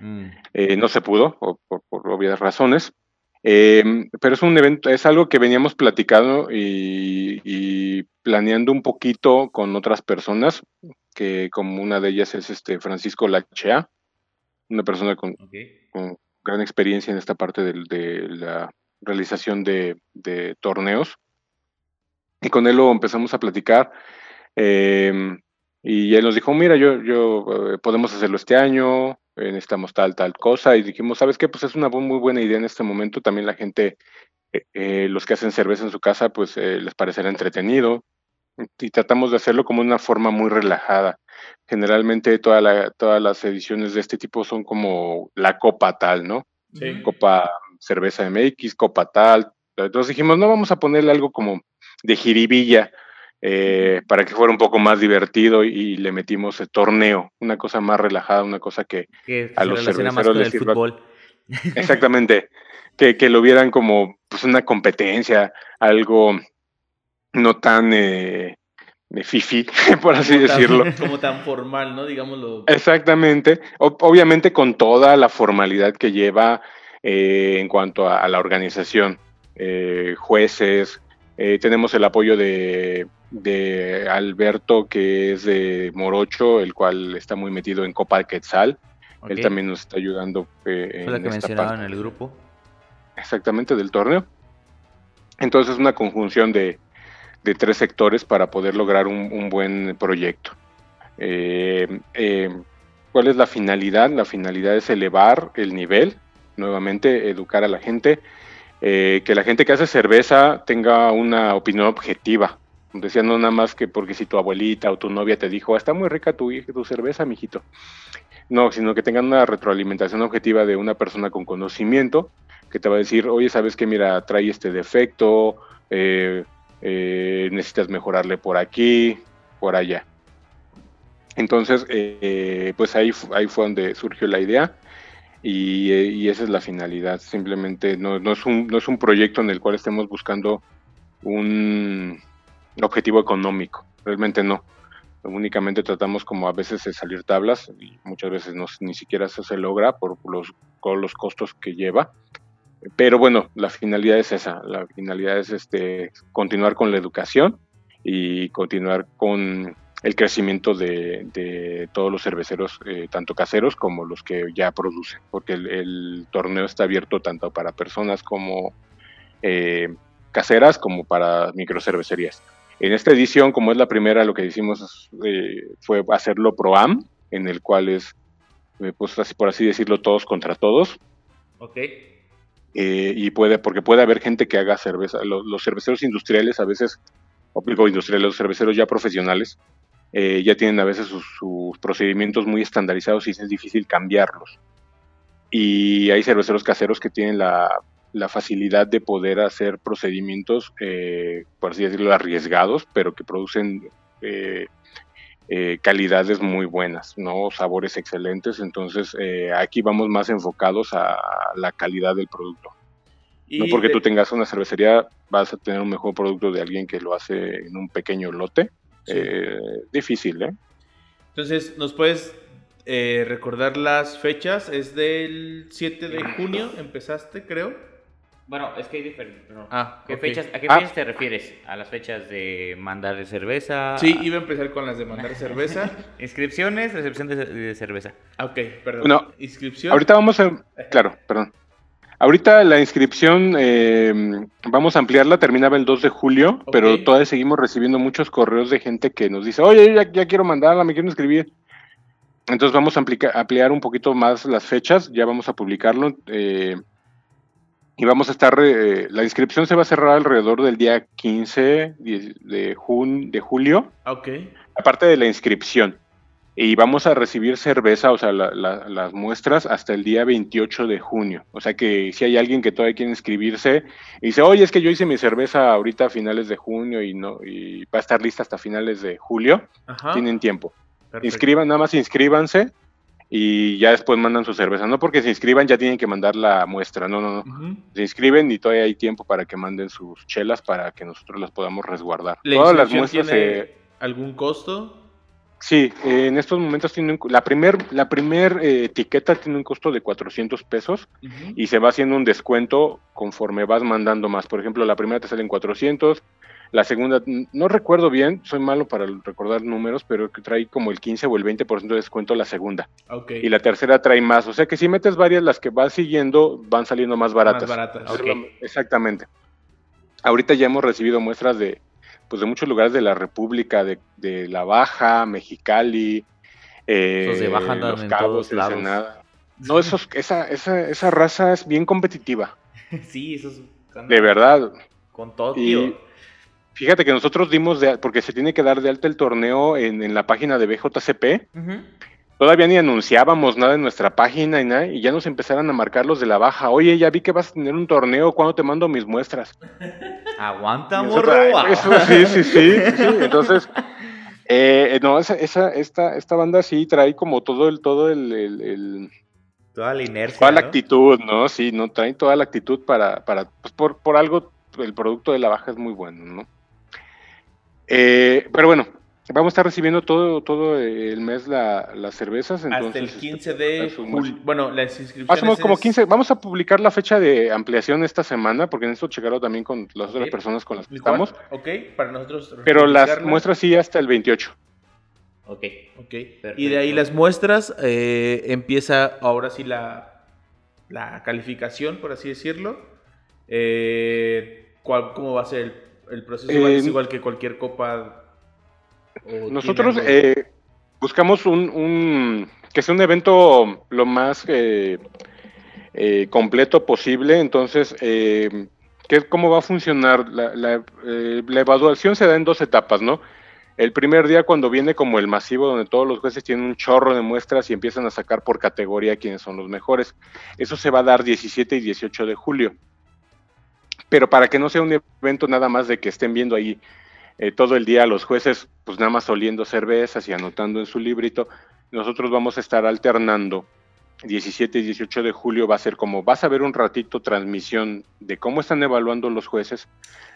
mm. eh, no se pudo, por, obvias razones. pero es un evento, es algo que veníamos platicando y, y, planeando un poquito con otras personas, que como una de ellas es este Francisco Lachea, una persona con, gran experiencia en esta parte de, la realización de, torneos. Y con él lo empezamos a platicar. Em, y él nos dijo, mira, yo, yo eh, podemos hacerlo este año, eh, necesitamos tal, tal cosa. Y dijimos, ¿sabes qué? Pues es una muy buena idea en este momento. También la gente, eh, los que hacen cerveza en su casa, pues les parecerá entretenido. Y tratamos de hacerlo como una forma muy relajada. Generalmente toda todas las ediciones de este tipo son como la copa tal, ¿no? Sí. Copa cerveza MX, copa tal. Entonces dijimos, no vamos a ponerle algo como de jiribilla eh, para que fuera un poco más divertido y, le metimos el torneo, una cosa más relajada, una cosa que, a los cerveceros les sirva. Fútbol. Exactamente, que, que, lo vieran como pues una competencia, algo no tan eh, fifi, [laughs] por así decirlo. [laughs] como tan formal, ¿no? Digámoslo. Exactamente. obviamente con toda la formalidad que lleva eh, en cuanto a, la organización. Eh, jueces, eh, tenemos el apoyo de, de, Alberto, que es de Morocho, el cual está muy metido en Copa Quetzal. Él también nos está ayudando. en la que mencionaba en el grupo. Exactamente, del torneo. Entonces es una conjunción de, de tres sectores para poder lograr un, buen proyecto. Eh, eh, ¿Cuál es la finalidad? La finalidad es elevar el nivel, nuevamente educar a la gente, eh, que la gente que hace cerveza tenga una opinión objetiva. Decía, no nada más que porque si tu abuelita o tu novia te dijo, ah, está muy rica tu, cerveza, mijito. No, sino que tengan una retroalimentación objetiva de una persona con conocimiento que te va a decir, oye, sabes que mira, trae este defecto, eh, eh, necesitas mejorarle por aquí, por allá. Entonces, eh, pues ahí, ahí fue donde surgió la idea y, esa es la finalidad. Simplemente no, es un, no es un proyecto en el cual estemos buscando un objetivo económico, realmente no. Únicamente tratamos como a veces de salir tablas y muchas veces no, ni siquiera eso se logra por los, por los costos que lleva pero bueno, la finalidad es esa, la finalidad es este, continuar con la educación y continuar con el crecimiento de, todos los cerveceros, eh, tanto caseros como los que ya producen, porque el, torneo está abierto tanto para personas como eh, caseras como para microcervecerías. En esta edición, como es la primera, lo que hicimos eh, fue hacerlo pro-am, en el cual es, pues así, por así decirlo, todos contra todos. Ok. y puede, porque puede haber gente que haga cerveza. Los, cerveceros industriales a veces, o digo industriales, los cerveceros ya profesionales, eh, ya tienen a veces sus, procedimientos muy estandarizados y es difícil cambiarlos. Y hay cerveceros caseros que tienen la, facilidad de poder hacer procedimientos, eh, por así decirlo, arriesgados, pero que producen eh, calidades muy buenas, ¿no? sabores excelentes. Entonces, aquí vamos más enfocados a la calidad del producto. no porque tú tengas una cervecería, vas a tener un mejor producto de alguien que lo hace en un pequeño lote eh, difícil, ¿eh? Entonces, ¿nos puedes eh, recordar las fechas? Es del 7 de junio, empezaste, creo. Bueno, es que hay diferentes. Ah, ¿Qué fechas, ¿A qué ah. fechas te refieres? ¿A las fechas de mandar de cerveza? Sí, iba a empezar con las de mandar [laughs] cerveza. Inscripciones, recepción de, cerveza. Ok, perdón. No, Inscripción. Ahorita vamos a. Claro, perdón. Ahorita la inscripción eh, vamos a ampliarla, terminaba el 2 de julio, pero todavía seguimos recibiendo muchos correos de gente que nos dice, oye, ya, ya quiero mandarla, me quiero inscribir. Entonces vamos a ampliar un poquito más las fechas, ya vamos a publicarlo. Eh, y vamos a estar, eh, la inscripción se va a cerrar alrededor del día 15 de, de, de julio. Ok. Aparte de la inscripción y vamos a recibir cerveza, o sea, las muestras hasta el día 28 de junio. O sea que si hay alguien que todavía quiere inscribirse y dice, oye, es que yo hice mi cerveza ahorita a finales de junio y no y va a estar lista hasta finales de julio, tienen tiempo. Inscriban, nada más inscríbanse y ya después mandan su cerveza. No porque se inscriban ya tienen que mandar la muestra, no, no, no. Se inscriben y todavía hay tiempo para que manden sus chelas para que nosotros las podamos resguardar. Todas las muestras... Tiene ¿Algún costo? Sí, en estos momentos tiene la primer, la primer eh, etiqueta tiene un costo de 400 pesos y se va haciendo un descuento conforme vas mandando más. Por ejemplo, la primera te sale en 400, la segunda, no recuerdo bien, soy malo para recordar números, pero trae como el 15 o el 20% de descuento la segunda. Y la tercera trae más. O sea que si metes varias, las que vas siguiendo van saliendo más baratas. Más baratas. Exactamente. Ahorita ya hemos recibido muestras de pues de muchos lugares de la República, de, de La Baja, Mexicali, eh, de Baja Los Cabos, Ensenada. No, esos, esa, esa, esa raza es bien competitiva. [laughs] sí, esos De verdad. Con todo, tío. Fíjate que nosotros dimos de, porque se tiene que dar de alta el torneo en, en la página de BJCP. Todavía ni anunciábamos nada en nuestra página y nada, y ya nos empezaron a marcar los de la baja. Oye, ya vi que vas a tener un torneo, ¿cuándo te mando mis muestras? [laughs] Aguanta, morro. Eso, sí, sí, sí, Entonces, eh, no, esa, esa, esta, esta banda sí trae como todo el, todo el, toda la inercia. Toda la actitud, ¿no? Sí, no trae toda la actitud para, para, pues por, por algo, el producto de la baja es muy bueno, ¿no? Eh, pero bueno, Vamos a estar recibiendo todo, todo el mes las cervezas. Entonces, Hasta el 15 este, de julio. Bueno, las inscripciones. como 15. Vamos a publicar la fecha de ampliación esta semana, porque necesito checarlo también con las otras personas con las que estamos. Ok, para nosotros. Pero las muestras sí hasta el 28. Ok. Ok. Y de ahí las muestras eh, empieza ahora sí la, la calificación, por así decirlo. Eh, ¿Cómo va a ser el, proceso? ¿Es igual que cualquier copa nosotros eh, buscamos un, que sea un evento lo más eh, eh, completo posible, entonces, ¿qué, ¿cómo va a funcionar? La, la, evaluación se da en dos etapas, ¿no? El primer día cuando viene como el masivo donde todos los jueces tienen un chorro de muestras y empiezan a sacar por categoría quiénes son los mejores. Eso se va a dar 17 y 18 de julio. Pero para que no sea un evento nada más de que estén viendo ahí eh, todo el día los jueces, pues nada más oliendo cervezas y anotando en su librito. Nosotros vamos a estar alternando. 17 y 18 de julio va a ser como, vas a ver un ratito transmisión de cómo están evaluando los jueces.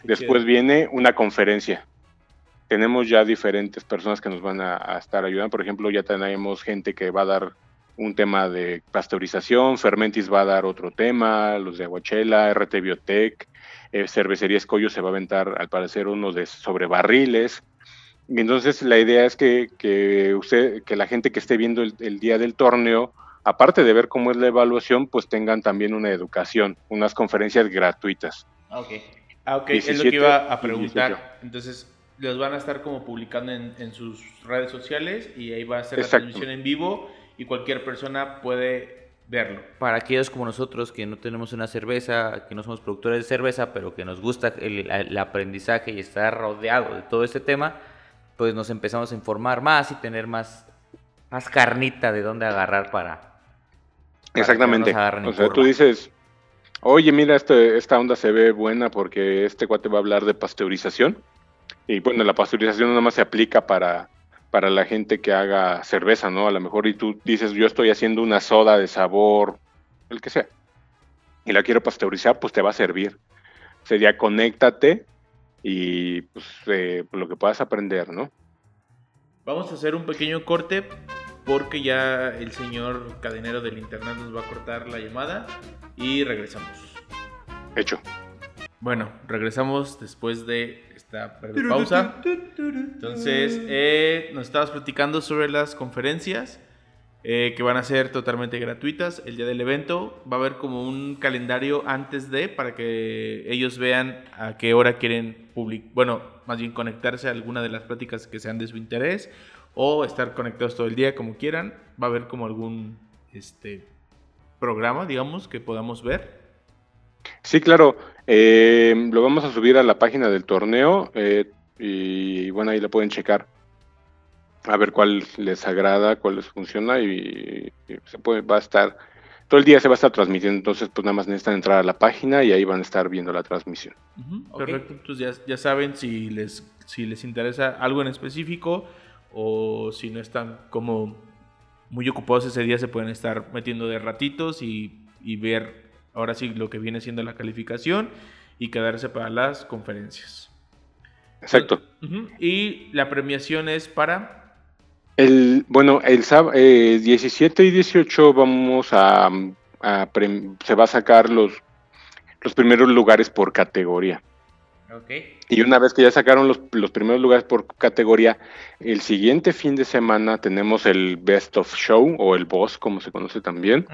Después viene una conferencia. Tenemos ya diferentes personas que nos van a, estar ayudando. Por ejemplo, ya tenemos gente que va a dar un tema de pasteurización, Fermentis va a dar otro tema, los de Aguachela, RT Biotech, eh, Cervecería Escollo se va a aventar, al parecer, uno de sobre barriles. Y entonces la idea es que, que usted, que la gente que esté viendo el, el, día del torneo, aparte de ver cómo es la evaluación, pues tengan también una educación, unas conferencias gratuitas. Ok. Ah, ok, es lo que iba a preguntar. Entonces, los van a estar como publicando en, en, sus redes sociales y ahí va a ser la transmisión en vivo y cualquier persona puede verlo. Para aquellos como nosotros que no tenemos una cerveza, que no somos productores de cerveza, pero que nos gusta el, el aprendizaje y estar rodeado de todo este tema, pues nos empezamos a informar más y tener más, más carnita de dónde agarrar para... para Exactamente. No o sea, tú dices, oye, mira, este, esta onda se ve buena porque este cuate va a hablar de pasteurización. Y bueno, la pasteurización nada más se aplica para para la gente que haga cerveza, ¿no? A lo mejor y tú dices, yo estoy haciendo una soda de sabor, el que sea, y la quiero pasteurizar, pues te va a servir. Sería conéctate y pues eh, lo que puedas aprender, ¿no? Vamos a hacer un pequeño corte porque ya el señor cadenero del internet nos va a cortar la llamada y regresamos. Hecho. Bueno, regresamos después de esta breve pausa. Entonces, eh, nos estabas platicando sobre las conferencias eh, que van a ser totalmente gratuitas el día del evento. Va a haber como un calendario antes de para que ellos vean a qué hora quieren publicar, bueno, más bien conectarse a alguna de las pláticas que sean de su interés o estar conectados todo el día como quieran. Va a haber como algún este programa, digamos, que podamos ver. Sí, claro. Eh, lo vamos a subir a la página del torneo eh, y bueno, ahí lo pueden checar. A ver cuál les agrada, cuál les funciona y, se puede, va a estar, todo el día se va a estar transmitiendo, entonces pues nada más necesitan entrar a la página y ahí van a estar viendo la transmisión. Perfecto, entonces ya, saben si les, si les interesa algo en específico o si no están como muy ocupados ese día se pueden estar metiendo de ratitos y, y ver ahora sí lo que viene siendo la calificación y quedarse para las conferencias. Exacto. Y la premiación es para... El, bueno, el eh, 17 y 18 vamos a, se va a sacar los, los primeros lugares por categoría. Okay. Y una vez que ya sacaron los, los, primeros lugares por categoría, el siguiente fin de semana tenemos el Best of Show o el Boss, como se conoce también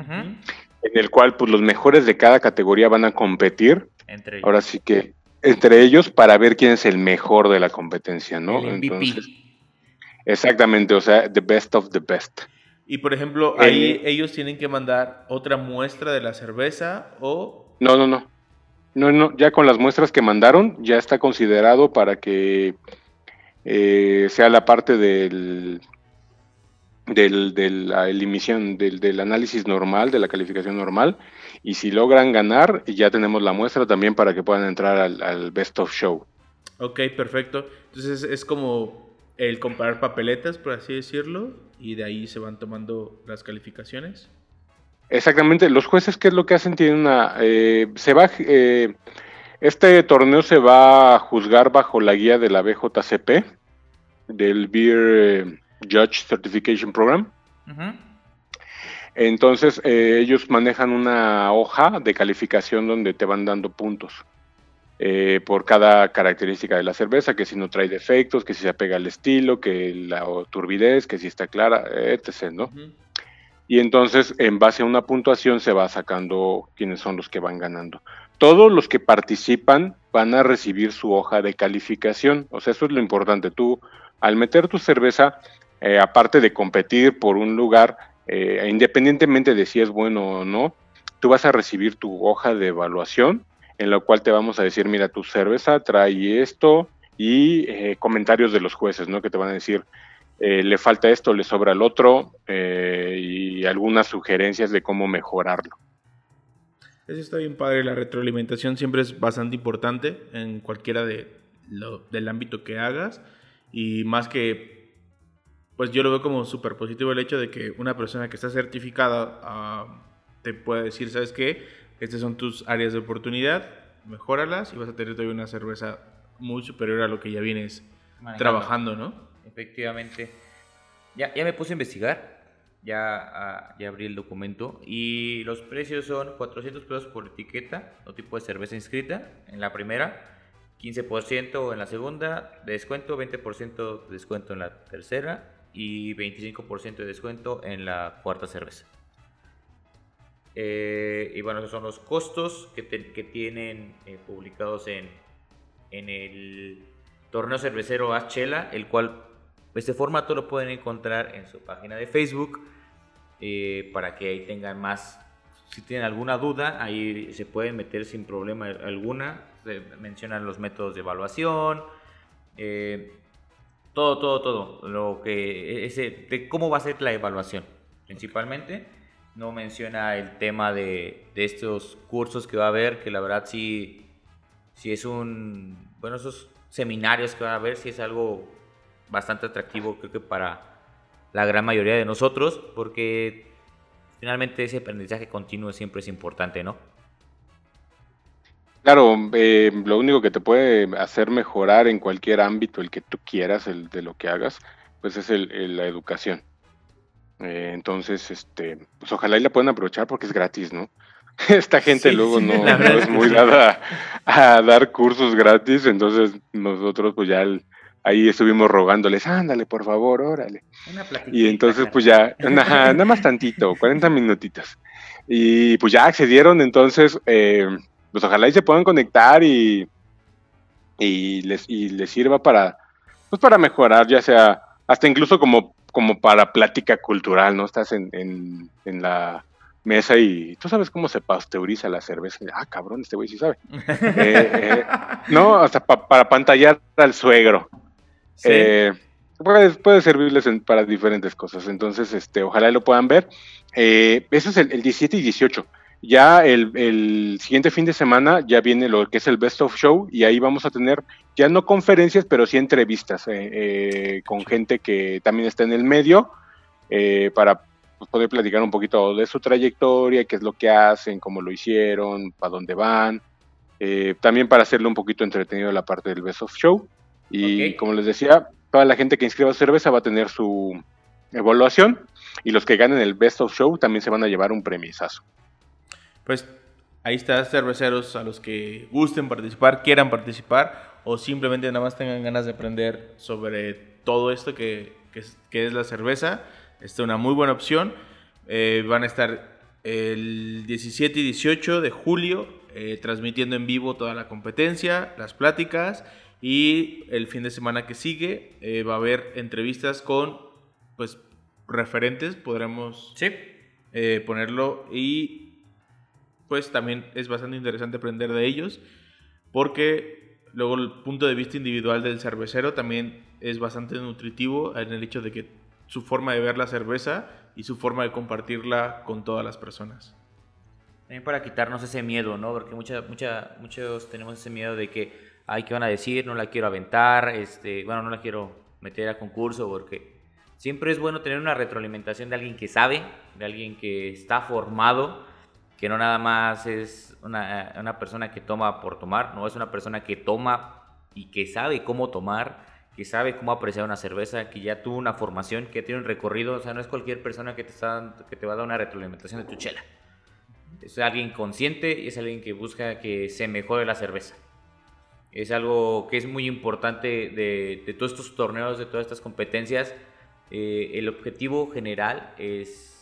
en el cual pues los mejores de cada categoría van a competir. Entre Ahora sí que entre ellos para ver quién es el mejor de la competencia, ¿no? Entonces, exactamente, o sea, the best of the best. Y por ejemplo, ahí ellos tienen que mandar otra muestra de la cerveza o No, no, no. No, no, ya con las muestras que mandaron ya está considerado para que eh, sea la parte del del, de la emisión del, del, análisis normal, de la calificación normal, y si logran ganar, ya tenemos la muestra también para que puedan entrar al, Best of Show. Ok, perfecto. Entonces es como el comparar papeletas, por así decirlo, y de ahí se van tomando las calificaciones. Exactamente, los jueces, ¿qué es lo que hacen? Tienen una... Eh, se va... Eh, este torneo se va a juzgar bajo la guía de la BJCP, del Beer Judge Certification Program. Entonces, eh, ellos manejan una hoja de calificación donde te van dando puntos eh, por cada característica de la cerveza, que si no trae defectos, que si se apega al estilo, que la turbidez, que si está clara, etc. ¿no? Y entonces, en base a una puntuación, se va sacando quiénes son los que van ganando. Todos los que participan van a recibir su hoja de calificación. O sea, eso es lo importante. Tú, al meter tu cerveza, eh, aparte de competir por un lugar, eh, independientemente de si es bueno o no, tú vas a recibir tu hoja de evaluación en la cual te vamos a decir, mira, tu cerveza trae esto y eh, comentarios de los jueces, ¿no? Que te van a decir, le falta esto, le sobra el otro y algunas sugerencias de cómo mejorarlo. Eso está bien padre, la retroalimentación siempre es bastante importante en cualquiera de del ámbito que hagas y más que pues yo lo veo como súper positivo el hecho de que una persona que está certificada ah, te pueda decir, ¿sabes qué? Estas son tus áreas de oportunidad, mejóralas y vas a tener todavía una cerveza muy superior a lo que ya vienes trabajando, ¿no? Efectivamente. Ya, ya me puse a investigar, ya, ah, ya abrí el documento y los precios son 400 pesos por etiqueta o tipo de cerveza inscrita en la primera 15% en la segunda de descuento, 20% de descuento en la tercera y 25% de descuento en la cuarta cerveza. Eh, y bueno, esos son los costos que, tienen eh, publicados en, en el torneo cervecero Chela, el cual este formato lo pueden encontrar en su página de Facebook eh, para que ahí tengan más. Si tienen alguna duda, ahí se pueden meter sin problema alguna. Se mencionan los métodos de evaluación, todo, todo, todo. Lo que ese, de cómo va a ser la evaluación, principalmente no menciona el tema de, estos cursos que va a haber, que la verdad sí, sí es un, bueno, esos seminarios que va a haber, sí es algo bastante atractivo, creo que para la gran mayoría de nosotros, porque finalmente ese aprendizaje continuo siempre es importante, ¿no? Claro, eh, lo único que te puede hacer mejorar en cualquier ámbito, el que tú quieras, el de lo que hagas, pues es la educación. Eh, entonces, este, pues ojalá y la puedan aprovechar porque es gratis, ¿no? [laughs] Esta gente luego no, es muy dada a, dar cursos gratis, entonces nosotros pues ya ahí estuvimos rogándoles, ándale, por favor, órale. y entonces pues ya, nada, nada más tantito, 40 minutitos. Y pues ya accedieron, entonces, eh, pues ojalá y se puedan conectar y, y, les, y les sirva para, pues para mejorar, ya sea hasta incluso como como para plática cultural, ¿no? Estás en, en, la mesa y tú sabes cómo se pasteuriza la cerveza. Ah, cabrón, este güey sí sabe. [laughs] Eh, eh, no, hasta para pantallar al suegro. Eh, puede, servirles para diferentes cosas. Entonces, este, ojalá lo puedan ver. eso es el, el, 17 y 18. Ya el, siguiente fin de semana ya viene lo que es el Best of Show y ahí vamos a tener ya no conferencias, pero sí entrevistas eh, eh, con gente que también está en el medio eh, para pues, poder platicar un poquito de su trayectoria, qué es lo que hacen, cómo lo hicieron, para dónde van. también para hacerle un poquito entretenido la parte del Best of Show. Y como les decía, toda la gente que inscriba cerveza va a tener su evaluación y los que ganen el Best of Show también se van a llevar un premisazo pues ahí está, cerveceros a los que gusten participar, quieran participar o simplemente nada más tengan ganas de aprender sobre todo esto que, es, la cerveza. Esta es una muy buena opción. Eh, van a estar el 17 y 18 de julio eh, transmitiendo en vivo toda la competencia, las pláticas y el fin de semana que sigue eh, va a haber entrevistas con pues referentes, podremos ponerlo y pues también es bastante interesante aprender de ellos, porque luego el punto de vista individual del cervecero también es bastante nutritivo en el hecho de que su forma de ver la cerveza y su forma de compartirla con todas las personas. También para quitarnos ese miedo, ¿no? Porque mucha, mucha, muchos tenemos ese miedo de que, ay, ¿qué van a decir? No la quiero aventar, este, bueno, no la quiero meter a concurso porque siempre es bueno tener una retroalimentación de alguien que sabe, de alguien que está formado que no nada más es una, una, persona que toma por tomar, no es una persona que toma y que sabe cómo tomar, que sabe cómo apreciar una cerveza, que ya tuvo una formación, que tiene un recorrido, o sea, no es cualquier persona que te, está, que te va a dar una retroalimentación de tu chela. Es alguien consciente y es alguien que busca que se mejore la cerveza. Es algo que es muy importante de, de todos estos torneos, de todas estas competencias. Eh, el objetivo general es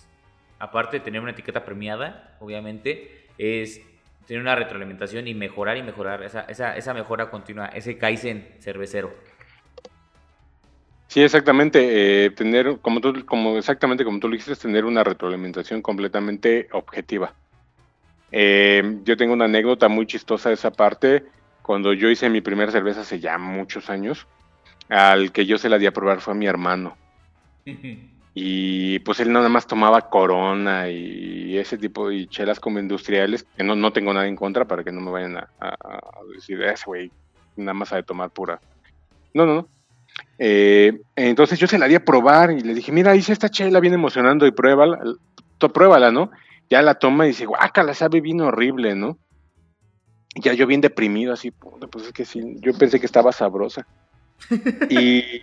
aparte de tener una etiqueta premiada, obviamente, es tener una retroalimentación y mejorar y mejorar esa, esa, mejora continua, ese Kaizen cervecero. Sí, exactamente. Eh, tener, como tú, como exactamente como tú lo dijiste, tener una retroalimentación completamente objetiva. Eh, yo tengo una anécdota muy chistosa de esa parte. Cuando yo hice mi primera cerveza hace ya muchos años, al que yo se la di a probar fue a mi hermano. [laughs] Y pues él nada más tomaba corona y ese tipo de chelas como industriales, que no, no tengo nada en contra para que no me vayan a, decir, ese güey nada más sabe tomar pura. No, no, no. Eh, entonces yo se la di a probar y le dije, mira, hice esta chela bien emocionando y pruébala, pruébala, ¿no? Ya la toma y dice, la sabe bien horrible, ¿no? Ya yo bien deprimido, así, pues es que sí, yo pensé que estaba sabrosa. [laughs] y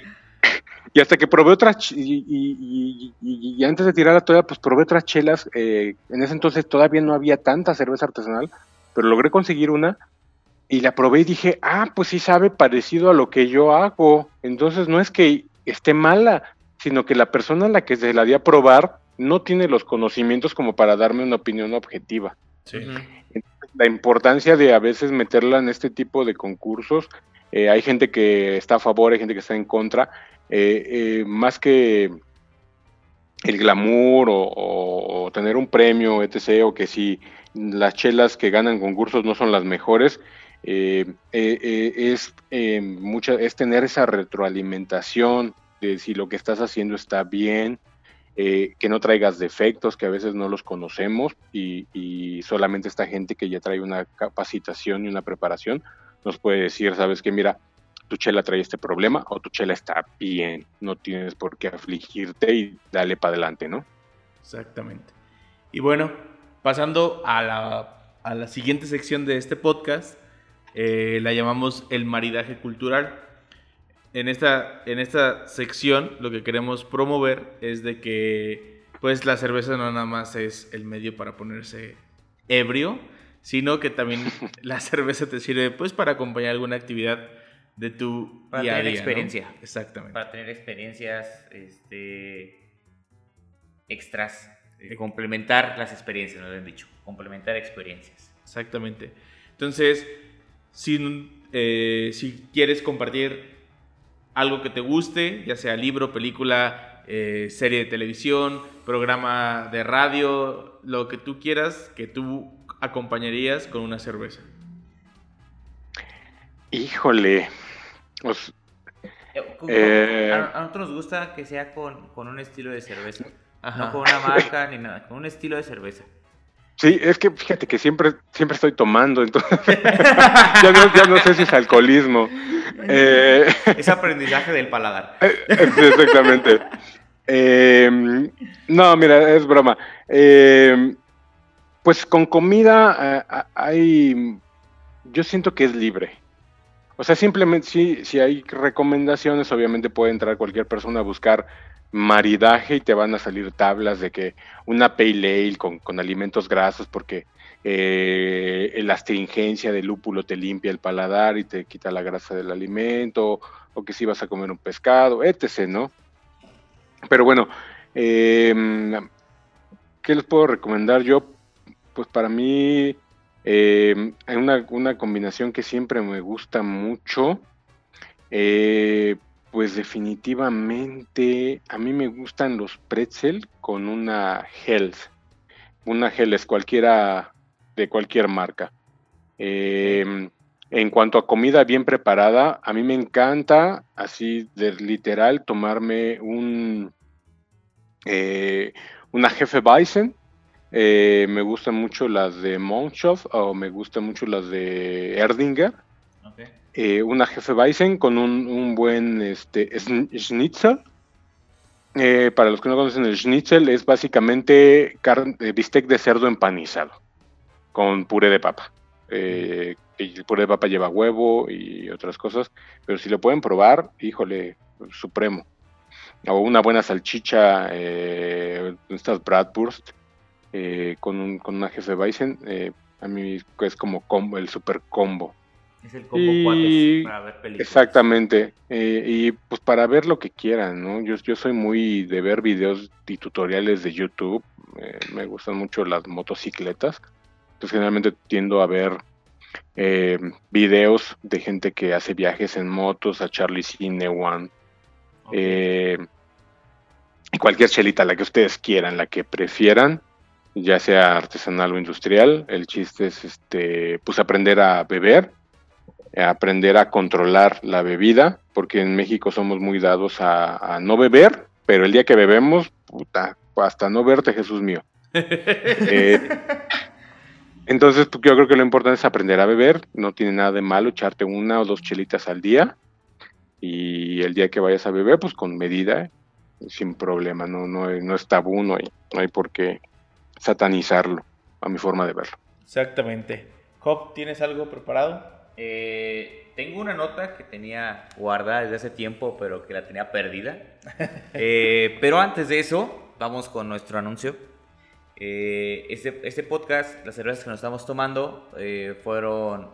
y hasta que probé otras, y, y, antes de tirar la toalla, pues probé otras chelas. Eh, en ese entonces todavía no había tanta cerveza artesanal, pero logré conseguir una y la probé y dije, ah, pues sí sabe parecido a lo que yo hago. Entonces no es que esté mala, sino que la persona a la que se la di a probar no tiene los conocimientos como para darme una opinión objetiva. La importancia de a veces meterla en este tipo de concursos, eh, hay gente que está a favor, hay gente que está en contra, eh, eh, más que el glamour o, tener un premio, etc., o que si las chelas que ganan concursos no son las mejores, es, mucha, es tener esa retroalimentación de si lo que estás haciendo está bien, eh, que no traigas defectos que a veces no los conocemos y, solamente esta gente que ya trae una capacitación y una preparación nos puede decir, sabes que mira, tu chela trae este problema o tu chela está bien, no tienes por qué afligirte y dale para adelante, ¿no? Exactamente. Y bueno, pasando a la, siguiente sección de este podcast, eh, la llamamos el maridaje cultural en esta, en esta sección lo que queremos promover es de que pues la cerveza no nada más es el medio para ponerse ebrio, sino que también [laughs] la cerveza te sirve pues para acompañar alguna actividad de tu para día tener experiencia. Exactamente. Para tener experiencias este, extras. complementar las experiencias, nos han dicho. Complementar experiencias. Exactamente. Entonces, si, eh, si quieres compartir algo que te guste, ya sea libro, película, eh, serie de televisión, programa de radio, lo que tú quieras, que tú acompañarías con una cerveza. Híjole. Pues, eh, eh, a, nosotros nos gusta que sea con, un estilo de cerveza. No con una marca ni nada, con un estilo de cerveza. Sí, es que fíjate que siempre, siempre estoy tomando, entonces [laughs] ya, no, sé si es alcoholismo. Eh, es aprendizaje del paladar. [laughs] Exactamente. Em, no, mira, es broma. Em, pues con comida eh, hay, yo siento que es libre. O sea, simplemente si, si hay recomendaciones, obviamente puede entrar cualquier persona a buscar maridaje y te van a salir tablas de que una pale ale con, alimentos grasos porque eh, la astringencia del lúpulo te limpia el paladar y te quita la grasa del alimento, o que si vas a comer un pescado, etc., ¿no? Pero bueno, em, ¿qué les puedo recomendar yo? Pues para mí hay una, combinación que siempre me gusta mucho. Eh, pues definitivamente a mí me gustan los pretzel con una Health. Una Health cualquiera de cualquier marca. Em, en cuanto a comida bien preparada, a mí me encanta, así de literal, tomarme un eh, una jefe Bison. Eh, me gustan mucho las de Monchoff o me gustan mucho las de Erdinger. Eh, una jefe Weizen con un, buen este, schnitzel. Eh, para los que no conocen el schnitzel, es básicamente carne, eh, bistec de cerdo empanizado con puré de papa. el puré de papa lleva huevo y otras cosas, pero si lo pueden probar, híjole, supremo. O una buena salchicha, estas Bradburst, con, con una jefe Weizen, a mí es como combo, el super combo. Es el combo y... para ver películas. Exactamente. Eh, y pues para ver lo que quieran, ¿no? Yo, yo soy muy de ver videos y tutoriales de YouTube. Eh, me gustan mucho las motocicletas. Entonces generalmente tiendo a ver eh, videos de gente que hace viajes en motos, a Charlie Cine One. y cualquier chelita, la que ustedes quieran, la que prefieran, ya sea artesanal o industrial. El chiste es este, pues aprender a beber aprender a controlar la bebida, porque en México somos muy dados a, no beber, pero el día que bebemos, puta, hasta no verte, Jesús mío. [laughs] Eh, entonces, pues, yo creo que lo importante es aprender a beber, no tiene nada de malo echarte una o dos chelitas al día, y el día que vayas a beber, pues con medida, sin problema, no, no, no es tabú, no hay, no hay por qué satanizarlo, a mi forma de verlo. Exactamente. Job, ¿tienes algo preparado? Eh, tengo una nota que tenía guardada desde hace tiempo, pero que la tenía perdida. [laughs] Eh, pero antes de eso, vamos con nuestro anuncio. Eh, este, este, podcast, las cervezas que nos estamos tomando, fueron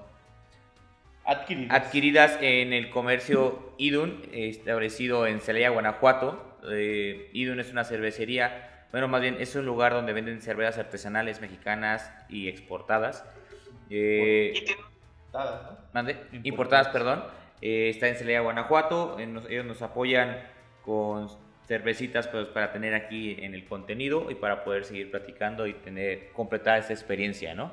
adquiridas. en el comercio Idun, establecido en Celaya, Guanajuato. Eh, Idun es una cervecería, bueno, más bien es un lugar donde venden cervezas artesanales mexicanas y exportadas. Eh, importadas, ¿no? Importadas, perdón. Eh, está en Celaya, Guanajuato. ellos nos apoyan con cervecitas pues, para tener aquí en el contenido y para poder seguir platicando y tener completar esa experiencia, ¿no?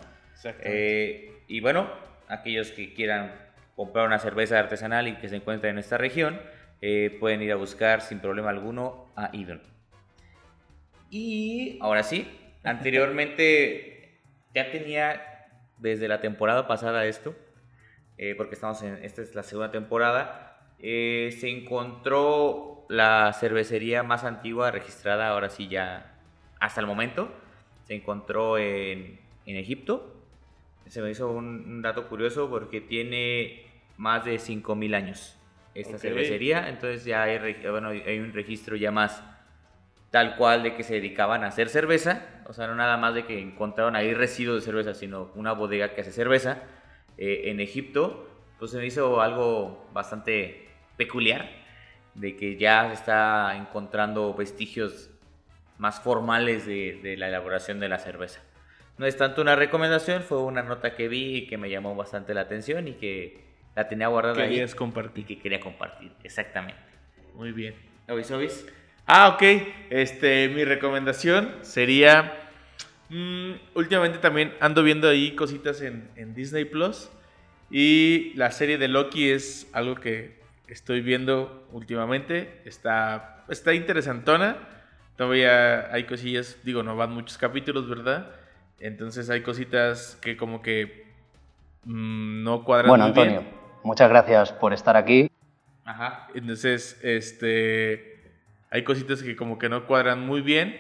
Eh, y bueno, aquellos que quieran comprar una cerveza artesanal y que se encuentren en esta región, eh, pueden ir a buscar sin problema alguno a Idon. Y ahora sí, anteriormente ya tenía desde la temporada pasada esto, eh, porque estamos en, esta es la segunda temporada, se encontró la cervecería más antigua registrada, ahora sí ya hasta el momento, se encontró en, en Egipto. Se me hizo un, dato curioso porque tiene más de 5.000 años esta cervecería, entonces ya hay, bueno, hay un registro ya más tal cual de que se dedicaban a hacer cerveza, o sea, no nada más de que encontraron ahí residuos de cerveza, sino una bodega que hace cerveza eh, en Egipto, pues se me hizo algo bastante peculiar de que ya se está encontrando vestigios más formales de, la elaboración de la cerveza. No es tanto una recomendación, fue una nota que vi y que me llamó bastante la atención y que la tenía guardada Querías ahí. compartir. Y que quería compartir, exactamente. Muy bien. ¿Obis, obis? Ah, ok. Este, mi recomendación sería... Mm, últimamente también ando viendo ahí cositas en, en Disney Plus. Y la serie de Loki es algo que estoy viendo últimamente. Está, está interesantona. Todavía hay cosillas, digo, no van muchos capítulos, ¿verdad? Entonces hay cositas que como que mm, no cuadran bueno, Antonio, muchas gracias por estar aquí. Ajá. Entonces, este, hay cositas que como que no cuadran muy bien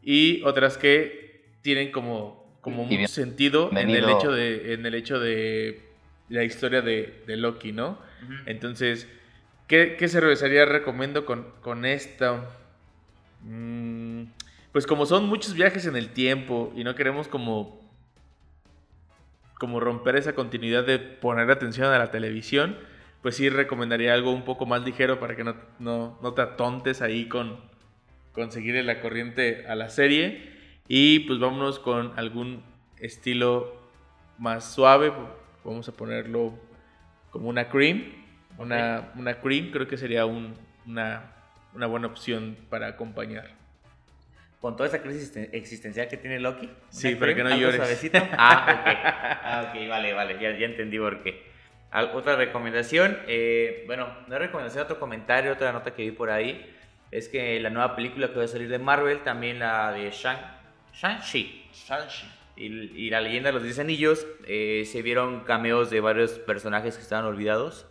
y otras que tienen como, como mucho sentido en el hecho de, en el hecho de la historia de, de Loki, ¿no? Entonces, ¿Qué, cervecería recomiendo con, con esto? Mm, pues como son muchos viajes en el tiempo y no queremos como, como romper esa continuidad de poner atención a la televisión, pues sí recomendaría algo un poco más ligero para que no, no, te atontes ahí con conseguir la corriente a la serie. Y pues vámonos con algún estilo más suave. Vamos a ponerlo como una cream. Una, una cream creo que sería una, buena opción para acompañar. Con toda esa crisis existencial que tiene Loki. Sí, para que no llores. [laughs] Ah, ok. Ah, ok, vale, vale. Ya, ya entendí por qué. Otra recomendación, eh, bueno, no recomendación, otro comentario, otra nota que vi por ahí, es que la nueva película que va a salir de Marvel, también la de Shang, Shang-Chi, y, y, la leyenda de los 10 anillos, eh, se vieron cameos de varios personajes que estaban olvidados.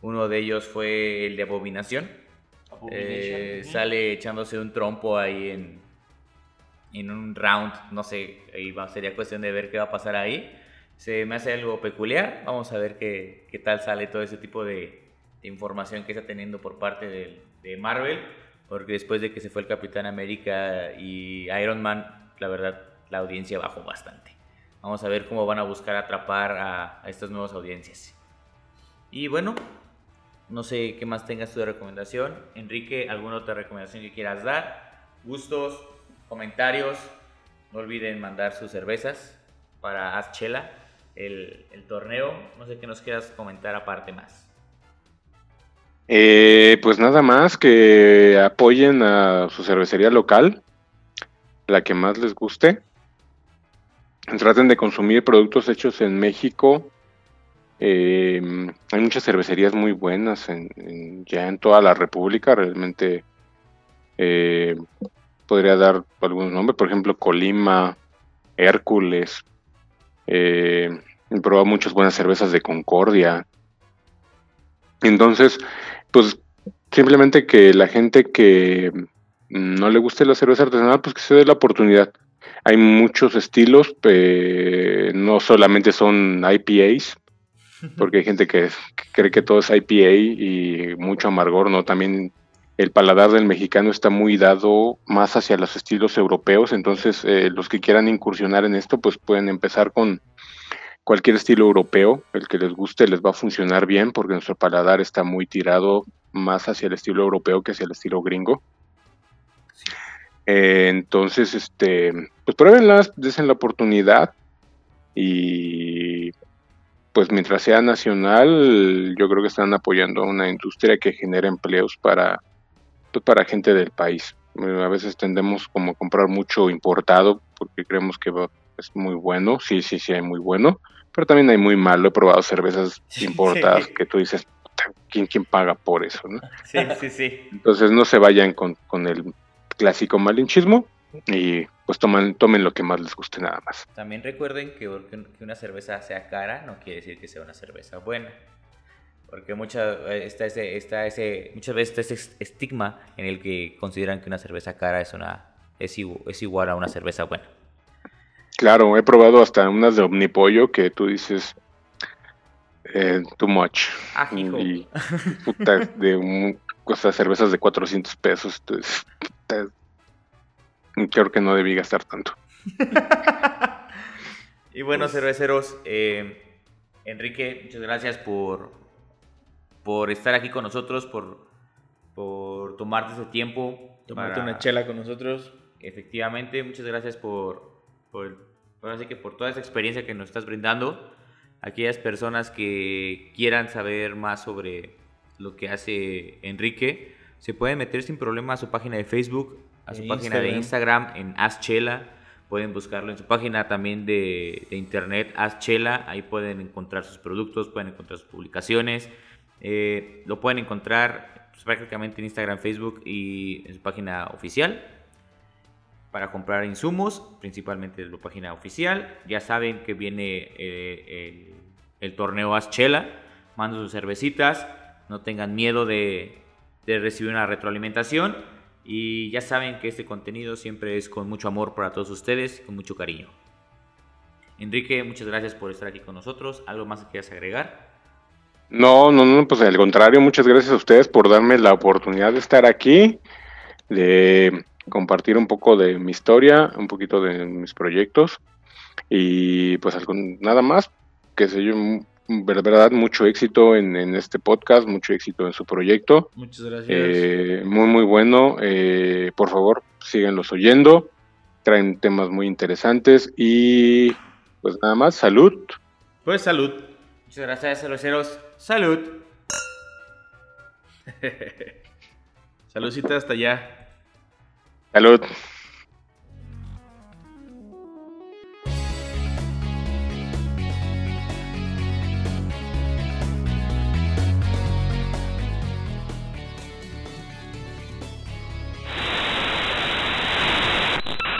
Uno de ellos fue el de Abominación. Eh, sale echándose un trompo ahí en, en un round. No sé, ahí va, sería cuestión de ver qué va a pasar ahí. Se me hace algo peculiar. Vamos a ver qué, qué tal sale todo ese tipo de, información que está teniendo por parte de, de Marvel. Porque después de que se fue el Capitán América y Iron Man, la verdad, la audiencia bajó bastante. Vamos a ver cómo van a buscar atrapar a, a estas nuevas audiencias. Y bueno, no sé qué más tengas tú de recomendación. Enrique, ¿alguna otra recomendación que quieras dar? Gustos, comentarios. No olviden mandar sus cervezas para Azchela, el, torneo. No sé qué nos quieras comentar aparte más. Eh, pues nada más que apoyen a su cervecería local, la que más les guste. Traten de consumir productos hechos en México eh, hay muchas cervecerías muy buenas en, ya en toda la República. Realmente eh, podría dar algunos nombres, por ejemplo, Colima, Hércules. Eh, he probado muchas buenas cervezas de Concordia. Entonces, pues simplemente que la gente que no le guste la cerveza artesanal, pues que se dé la oportunidad. Hay muchos estilos, no solamente son IPAs, [laughs] porque hay gente que, cree que todo es IPA y mucho amargor, ¿no? También el paladar del mexicano está muy dado más hacia los estilos europeos, entonces eh, los que quieran incursionar en esto, pues pueden empezar con, cualquier estilo europeo, el que les guste les va a funcionar bien porque nuestro paladar está muy tirado más hacia el estilo europeo que hacia el estilo gringo. Eh, entonces, este, pues pruébenlas, desen la oportunidad y pues mientras sea nacional, yo creo que están apoyando a una industria que genera empleos para, pues, para gente del país. Eh, a veces tendemos como a comprar mucho importado porque creemos que es muy bueno, sí, sí, sí, hay muy bueno, pero también hay muy malo. He probado cervezas [laughs] importadas que tú dices, ¿quién, ¿quién paga por eso? ¿no? Sí, sí, sí. Entonces no se vayan con, con el clásico malinchismo y pues tomen, tomen lo que más les guste nada más. También recuerden que, que una cerveza sea cara no quiere decir que sea una cerveza buena. Porque mucha, está ese, está ese, muchas veces está ese estigma en el que consideran que una cerveza cara es, una, es, igual a una cerveza buena. Claro, he probado hasta unas de Omnipollo que tú dices eh, too much. Ah, y puta, de un, cervezas de 400 pesos. Entonces, creo que no debí gastar tanto. [laughs] y bueno, pues cerveceros, eh, Enrique, muchas gracias por, por estar aquí con nosotros, por, por tomarte ese tiempo. Tomarte una chela con nosotros. Efectivamente, muchas gracias por, por, así que por toda esa experiencia que nos estás brindando. Aquellas personas que quieran saber más sobre lo que hace Enrique, se pueden meter sin problema a su página de Facebook, a su página de Instagram en Aschela. Pueden buscarlo en su página también de, de internet, Aschela. Ahí pueden encontrar sus productos, pueden encontrar sus publicaciones. Eh, lo pueden encontrar pues, prácticamente en Instagram, Facebook y en su página oficial para comprar insumos, principalmente en su página oficial. Ya saben que viene eh, el, torneo Aschela. Mando sus cervecitas. No tengan miedo de, de recibir una retroalimentación. Y ya saben que este contenido siempre es con mucho amor para todos ustedes, con mucho cariño. Enrique, muchas gracias por estar aquí con nosotros. ¿Algo más que quieras agregar? No, no, no, pues al contrario, muchas gracias a ustedes por darme la oportunidad de estar aquí, de compartir un poco de mi historia, un poquito de mis proyectos y pues nada más, que sé yo, verdad, mucho éxito en, este podcast, mucho éxito en su proyecto. Muchas gracias. Eh, muy, muy bueno. Eh, por favor, síganlos oyendo. Traen temas muy interesantes y pues nada más, salud. Pues salud. Muchas gracias, cerveceros. Salud. [laughs] Saludcita hasta allá. Salud.